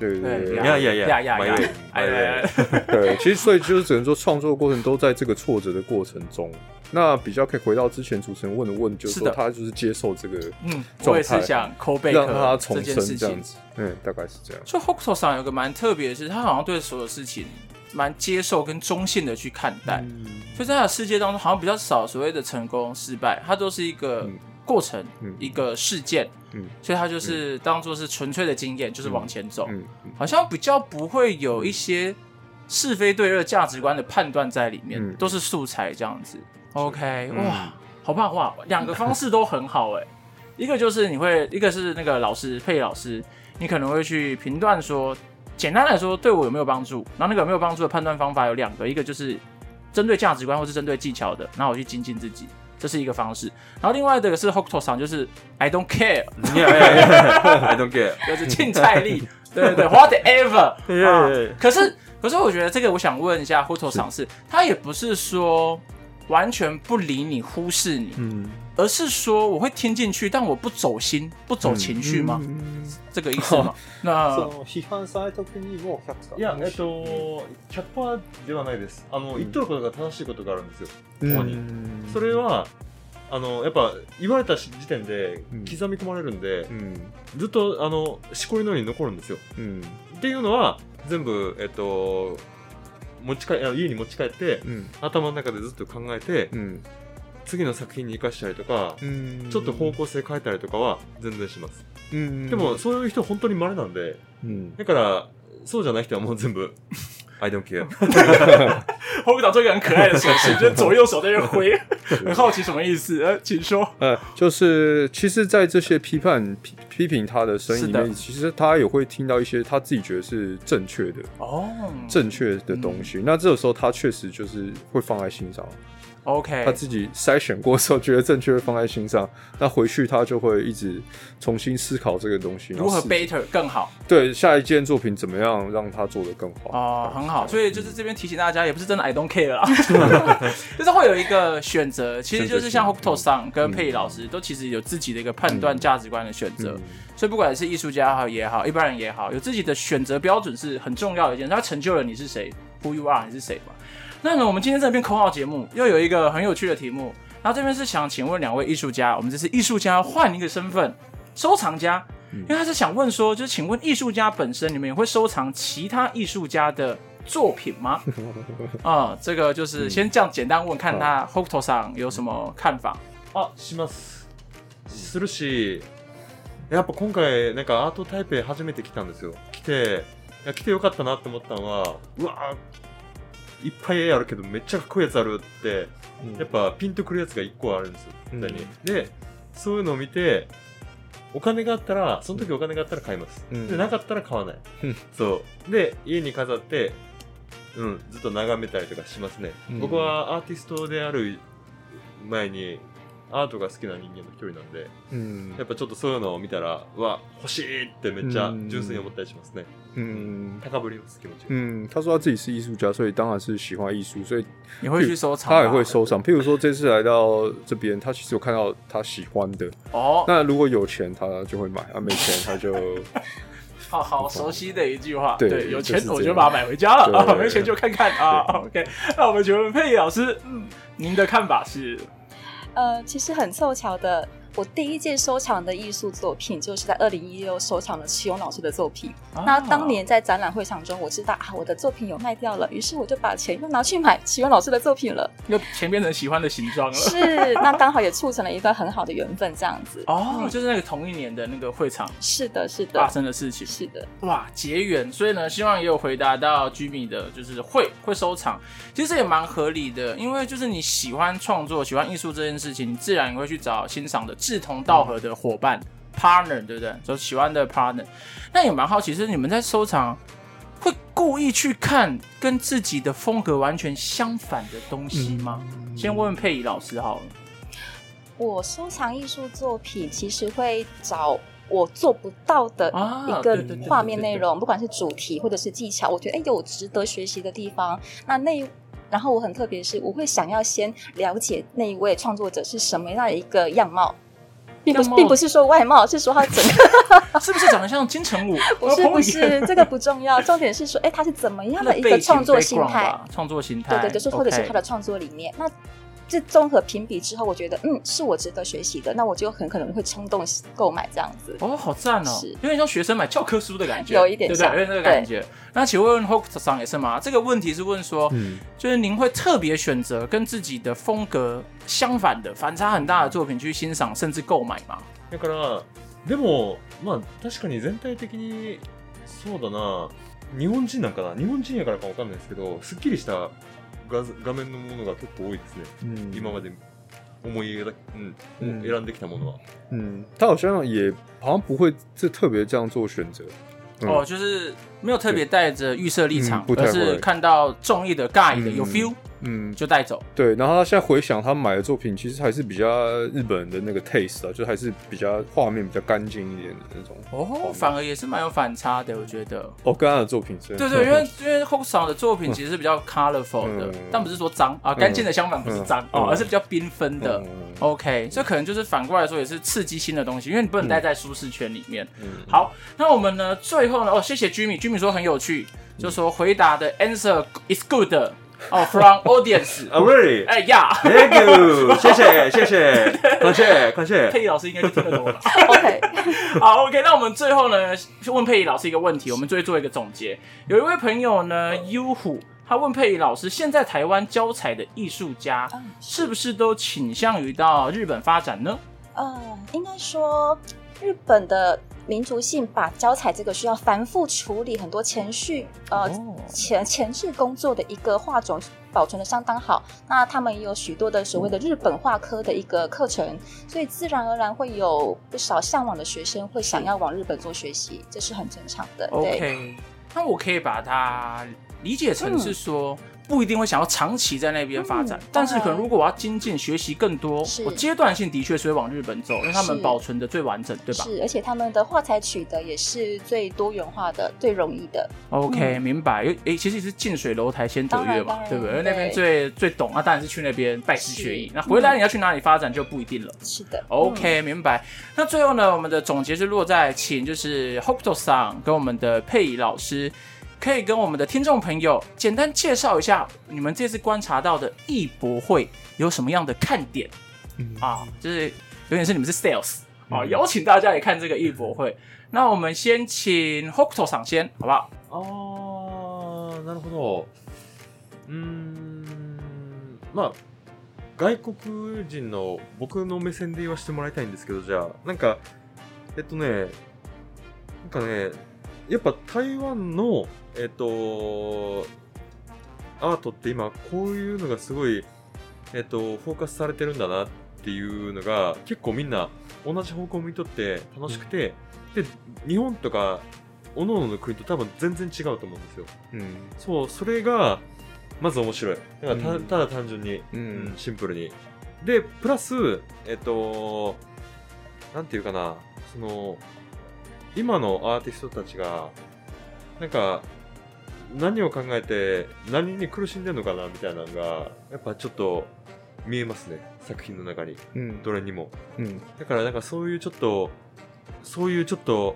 对对对，呀呀呀呀呀！[laughs] 对，其实所以就是只能说，创作的过程都在这个挫折的过程中。那比较可以回到之前主持人问的问，就是说他就是接受这个嗯状态，让他重生这样子。嗯，大概是这样。就 Hokuto 上有个蛮特别的是，他好像对所有事情蛮接受跟中性的去看待，嗯所以在他的世界当中，好像比较少所谓的成功失败，他都是一个。过程，嗯、一个事件，嗯、所以他就是当做是纯粹的经验，嗯、就是往前走，好像比较不会有一些是非对恶价值观的判断在里面，嗯、都是素材这样子。OK，嗯、哇，好棒哇，两个方式都很好哎，[laughs] 一个就是你会，一个是那个老师佩老师，你可能会去评断说，简单来说对我有没有帮助，然后那个有没有帮助的判断方法有两个，一个就是针对价值观或是针对技巧的，然后我去精进自己。这是一个方式，然后另外的是 Hokuto 上，就是 I don't care，I [laughs] don't care，[laughs] 就是青菜力，对对对，[laughs] whatever。对啊，可是可是我觉得这个，我想问一下 Hokuto 上是，他也不是说完全不理你、忽视你，嗯，而是说我会听进去，但我不走心、不走情绪吗？这个意思吗？那批判された时にも100%。いや、えっと100%ではないです。あの言っとることが正しいことがあるんですよ。主に。それは。あのやっぱ言われた时点で刻み込まれるんで、うん、ずっとあのしこりのように残るんですよ。うん、っていうのは全部、えっと、持ち帰家に持ち帰って、うん、头の中でずっと考えて、次の作品に生かしたりとか、ちょっと方向性変えたりとかは全然します。でもそういう人本当に稀なんで、だからそうじゃない人はもう全部 I don't care。霍克岛做一个很可爱的手势，就是左右手在那挥，很好奇什么意思？[laughs] 呃，请说。呃，就是其实，在这些批判批批评他的声音里面，其实他也会听到一些他自己觉得是正确的哦，正确的东西。嗯、那这个时候，他确实就是会放在心上。OK，他自己筛选过之后，觉得正确会放在心上，那回去他就会一直重新思考这个东西，如何 better 更好。对，下一件作品怎么样让他做得更好？哦，很好。所以就是这边提醒大家，也不是真的 I don't care 啦，[laughs] [laughs] 就是会有一个选择，其实就是像 Hokuto 桑跟佩仪老师都其实有自己的一个判断价值观的选择。所以不管是艺术家也好，一般人也好，有自己的选择标准是很重要的一件事，它成就了你是谁，Who you are，你是谁嘛。那呢，我们今天这边口号节目又有一个很有趣的题目，然后这边是想请问两位艺术家，我们这是艺术家换一个身份，收藏家，因为他是想问说，就是请问艺术家本身，你们也会收藏其他艺术家的作品吗？[laughs] 啊、嗯，这个就是先这样简单问，看他 Hokuto 桑有什么看法。啊，します。するし、やっぱ今回なんかアート台北初めて来たんですよ。来て、いや来てよかったなって思ったのは、うわ。 いっぱい絵あるけどめっちゃかっこいいやつあるって、うん、やっぱピンとくるやつが1个あるんですよ、うん、でそういうのを见てお金があったらその时お金があったら买います、うん、でなかったら买わない、そう。で家に饰ってうん、ずっと眺めたりとかしますね、仆はアーティストである前にアートが好きな人间の一人なんで、うん、やっぱちょっとそういうのを见たらうわ欲しいってめっちゃ纯粋に思ったりしますね。嗯，高ぶります気持ち。嗯，他说他自己是艺术家，所以当然是喜欢艺术，所以你会去收藏，他也会收藏。譬如说这次来到这边，他其实有看到他喜欢的哦。那如果有钱，他就会买；啊，没钱他就 [laughs] 好好熟悉的一句话。对，有钱我就把它买回家了啊，[laughs] 没钱就看看啊。OK，那我们请问佩仪老师，嗯，您的看法是？呃，其实很凑巧的。我第一件收藏的艺术作品，就是在二零一六收藏了齐勇老师的作品。啊、那当年在展览会场中，我知道啊，我的作品有卖掉了，于是我就把钱又拿去买齐勇老师的作品了，又钱变成喜欢的形状了。是，那刚好也促成了一段很好的缘分，这样子。哦，嗯、就是那个同一年的那个会场。是的，是的，发生的事情。是的，哇，结缘。所以呢，希望也有回答到 Jimmy 的，就是会会收藏，其实也蛮合理的，因为就是你喜欢创作、喜欢艺术这件事情，你自然也会去找欣赏的志同道合的伙伴 partner 对不对？就喜欢的 partner，那也蛮好奇，是你们在收藏会故意去看跟自己的风格完全相反的东西吗？嗯、先问问佩仪老师好了。我收藏艺术作品，其实会找我做不到的一个画面内容，不管是主题或者是技巧，我觉得哎有值得学习的地方。那那然后我很特别是，我会想要先了解那一位创作者是什么样的一个样貌。并不是，并不是说外貌，是说他整个 [laughs] 是不是长得像金城武？[laughs] 不是，不是，这个不重要，重点是说，哎、欸，他是怎么样的一个创作心态？创作心态，对对，就是或者是他的创作理念。那这综合评比之后，我觉得嗯，是我值得学习的，那我就很可能会冲动购买这样子。哦，好赞哦，是有点像学生买教科书的感觉，有一点像，对，对，对，有点那个感觉。对那请问 Hokuto 桑也是吗？这个问题是问说，嗯，就是您会特别选择跟自己的风格相反的、反差很大的作品去欣赏甚至购买吗？だからでもまあ确かに全体的にそうだな日本人なんかな日本人やからかわかんないですけどすっきりした 画画面のものが结构多いですね、嗯、今まで思い描嗯，嗯选んできたものは嗯他好像也好像不会这特别这样做选择、嗯、哦就是没有特别带着预设立场、嗯、而是看到中意的尬意的有 feel 嗯，就带走。对，然后他现在回想他买的作品，其实还是比较日本人的那个 taste 啊，就还是比较画面比较干净一点的那种。哦，反而也是蛮有反差的，我觉得。哦，跟他的作品是。对对，因为因为 Hokusang 的作品其实是比较 colorful 的，[laughs] 嗯、但不是说脏啊，干净的相反不是脏、嗯、哦，而是比较缤纷的。嗯、OK，这可能就是反过来说也是刺激新的东西，因为你不能待在舒适圈里面。嗯、好，那我们呢最后呢，哦，谢谢 Jimmy，Jimmy 说很有趣。就说回答的 answer is good 哦，from audience。Oh [laughs] really？哎呀，Thank you，谢谢谢谢，[laughs] 感谢感谢。佩仪老师应该就听得懂了。[laughs] OK，好 OK，那我们最后呢，就问佩仪老师一个问题，我们最后做一个总结。有一位朋友呢，优虎，他问佩仪老师，现在台湾教材的艺术家是不是都倾向于到日本发展呢？呃，应该说日本的。民族性把教彩这个需要反复处理很多前序，呃前前置工作的一个画种保存的相当好。那他们也有许多的所谓的日本画科的一个课程，所以自然而然会有不少向往的学生会想要往日本做学习，这是很正常的。对。OK，那我可以把它理解成是说。嗯不一定会想要长期在那边发展，嗯、但是可能如果我要精进学习更多，我阶段性的确是会往日本走，因为他们保存的最完整，对吧？是，而且他们的画材取得也是最多元化的、最容易的。OK，、嗯、明白。因为诶、欸，其实也是近水楼台先得月嘛，对不对？因为那边最最懂啊，当然是去那边拜师学艺。那回来你要去哪里发展就不一定了。是的。OK，明白。那最后呢，我们的总结是落在请就是 Hokuto 桑跟我们的佩仪老师。可以跟我们的听众朋友简单介绍一下，你们这次观察到的艺博会有什么样的看点？嗯啊，就是有点是你们是 sales 啊，邀请大家来看这个艺博会。那我们先请 Hokuto 桑先，好不好？哦、啊，なるほど。嗯，まあ外国人の仆の目线で言わせてもらいたいんですけど、じゃあなんかえっとね、なんかね、やっぱ台湾の えっと、アートって今こういうのがすごい、えっと、フォーカスされてるんだなっていうのが结构みんな同じ方向を见とって楽しくて、で、日本とか各々の国と多分全然违うと思うんですよ。うん、そう、それがまず面白い。だからた,、だ単纯に、うん、シンプルに。で、プラス、えっと、なんていうかな、その、今のアーティストたちが、なんか、何を考えて何に苦しんでるのかなみたいなのがやっぱちょっと见えますね。作品の中に、うん、どれにも、うん、だからなんかそういうちょっとそういうちょっと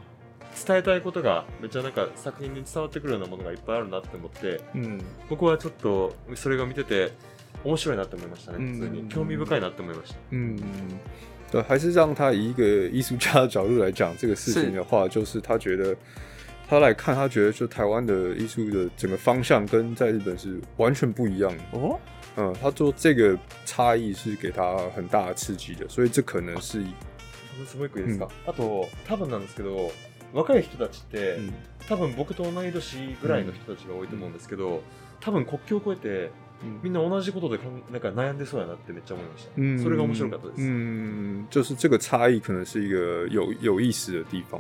伝えたいことがめっちゃなんか作品に伝わってくるようなものがいっぱいあるなって思って、うん、仆はちょっとそれが见てて面白いなって思いましたね、普通に。兴味深いなって思いました。嗯，对，还是让他以一个艺术家的角度来讲这个事情的话，是。就是他觉得。他来看，他觉得就台湾的艺术的整个方向跟在日本是完全不一样的哦。嗯，他说这个差异是给他很大的刺激的，所以这可能是。すごいですか。あと多分なんですけど、若い人たちって多分仆と同い年ぐらいの人たちが多いと思うんですけど、多分国境を越えてみんな同じことでなんか悩んでそうやなってめっちゃ思いました。嗯，それが面白かったです。嗯，就是这个差异可能是一个有有意思的地方。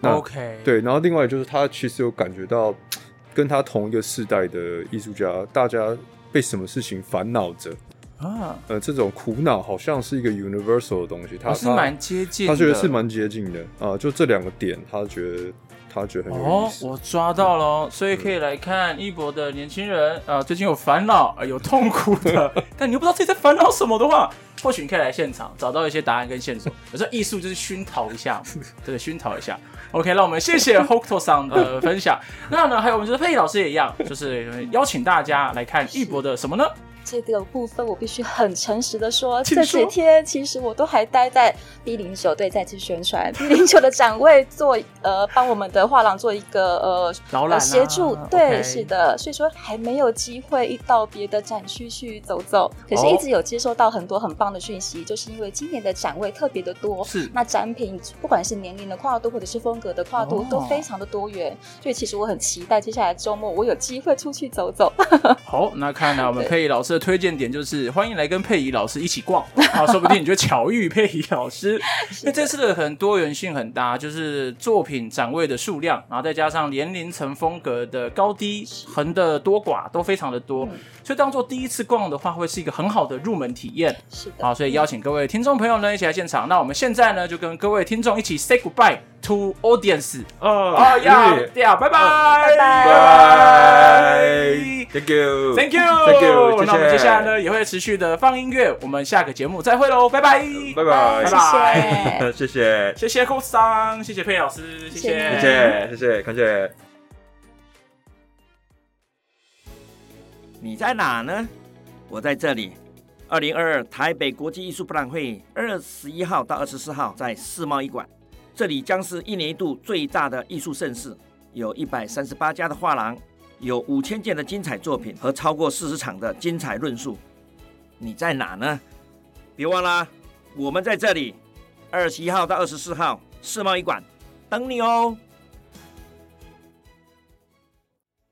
那 OK，对，然后另外就是他其实有感觉到，跟他同一个世代的艺术家，大家被什么事情烦恼着啊？呃，这种苦恼好像是一个 universal 的东西，他、哦、是蛮接近的，他觉得是蛮接近的啊。就这两个点，他觉得他觉得很有意思。哦，我抓到了，嗯、所以可以来看一博的年轻人啊，最近有烦恼、有痛苦的，[laughs] 但你又不知道自己在烦恼什么的话。或许你可以来现场找到一些答案跟线索。有时候艺术就是熏陶一下，[laughs] 对，熏陶一下。OK，那我们谢谢 Hokuto 桑的分享。那呢，还有我们就是佩仪老师也一样，就是邀请大家来看一博的什么呢？这个部分我必须很诚实的说，说这几天其实我都还待在 B 零九队再次宣传。B 零九的展位做呃帮我们的画廊做一个呃协助，对.是的，所以说还没有机会一到别的展区去走走，可是一直有接收到很多很棒的讯息，就是因为今年的展位特别的多，是。那展品不管是年龄的跨度或者是风格的跨度、哦、都非常的多元，所以其实我很期待接下来周末我有机会出去走走。[laughs] 好，那看来我们佩仪老师的推荐点就是欢迎来跟佩仪老师一起逛 [laughs] 啊，说不定你就巧遇佩仪老师，[laughs] 因为这次的很多元性很大，就是作品展位的数量，然后再加上年龄层风格的高低、横的多寡都非常的多。嗯所以当做第一次逛的话，会是一个很好的入门体验。是的，好，所以邀请各位听众朋友呢一起来现场。那我们现在呢就跟各位听众一起 say goodbye to audience。哦，呀，对啊，拜拜，拜拜，拜拜，Thank you，Thank you，Thank you。那我们接下来呢也会持续的放音乐。我们下个节目再会喽，拜拜，拜拜，拜拜，谢谢，[laughs] 谢谢 Coach 桑，谢谢佩仪老师，谢谢，谢谢，谢谢，感谢。你在哪呢？我在这里。二零二二台北国际艺术博览会二十一号到二十四号在世贸一馆，这里将是一年一度最大的艺术盛事，有一百三十八家的画廊，有五千件的精彩作品和超过四十场的精彩论述。你在哪呢？别忘了，我们在这里。二十一号到二十四号世贸一馆等你哦。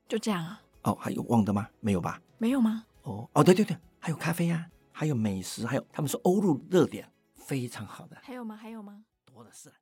就这样啊。哦，还有忘的吗？没有吧？没有吗？哦哦，对对对，还有咖啡呀、啊，还有美食，还有他们说欧陆热点，非常好的。还有吗？还有吗？多的是。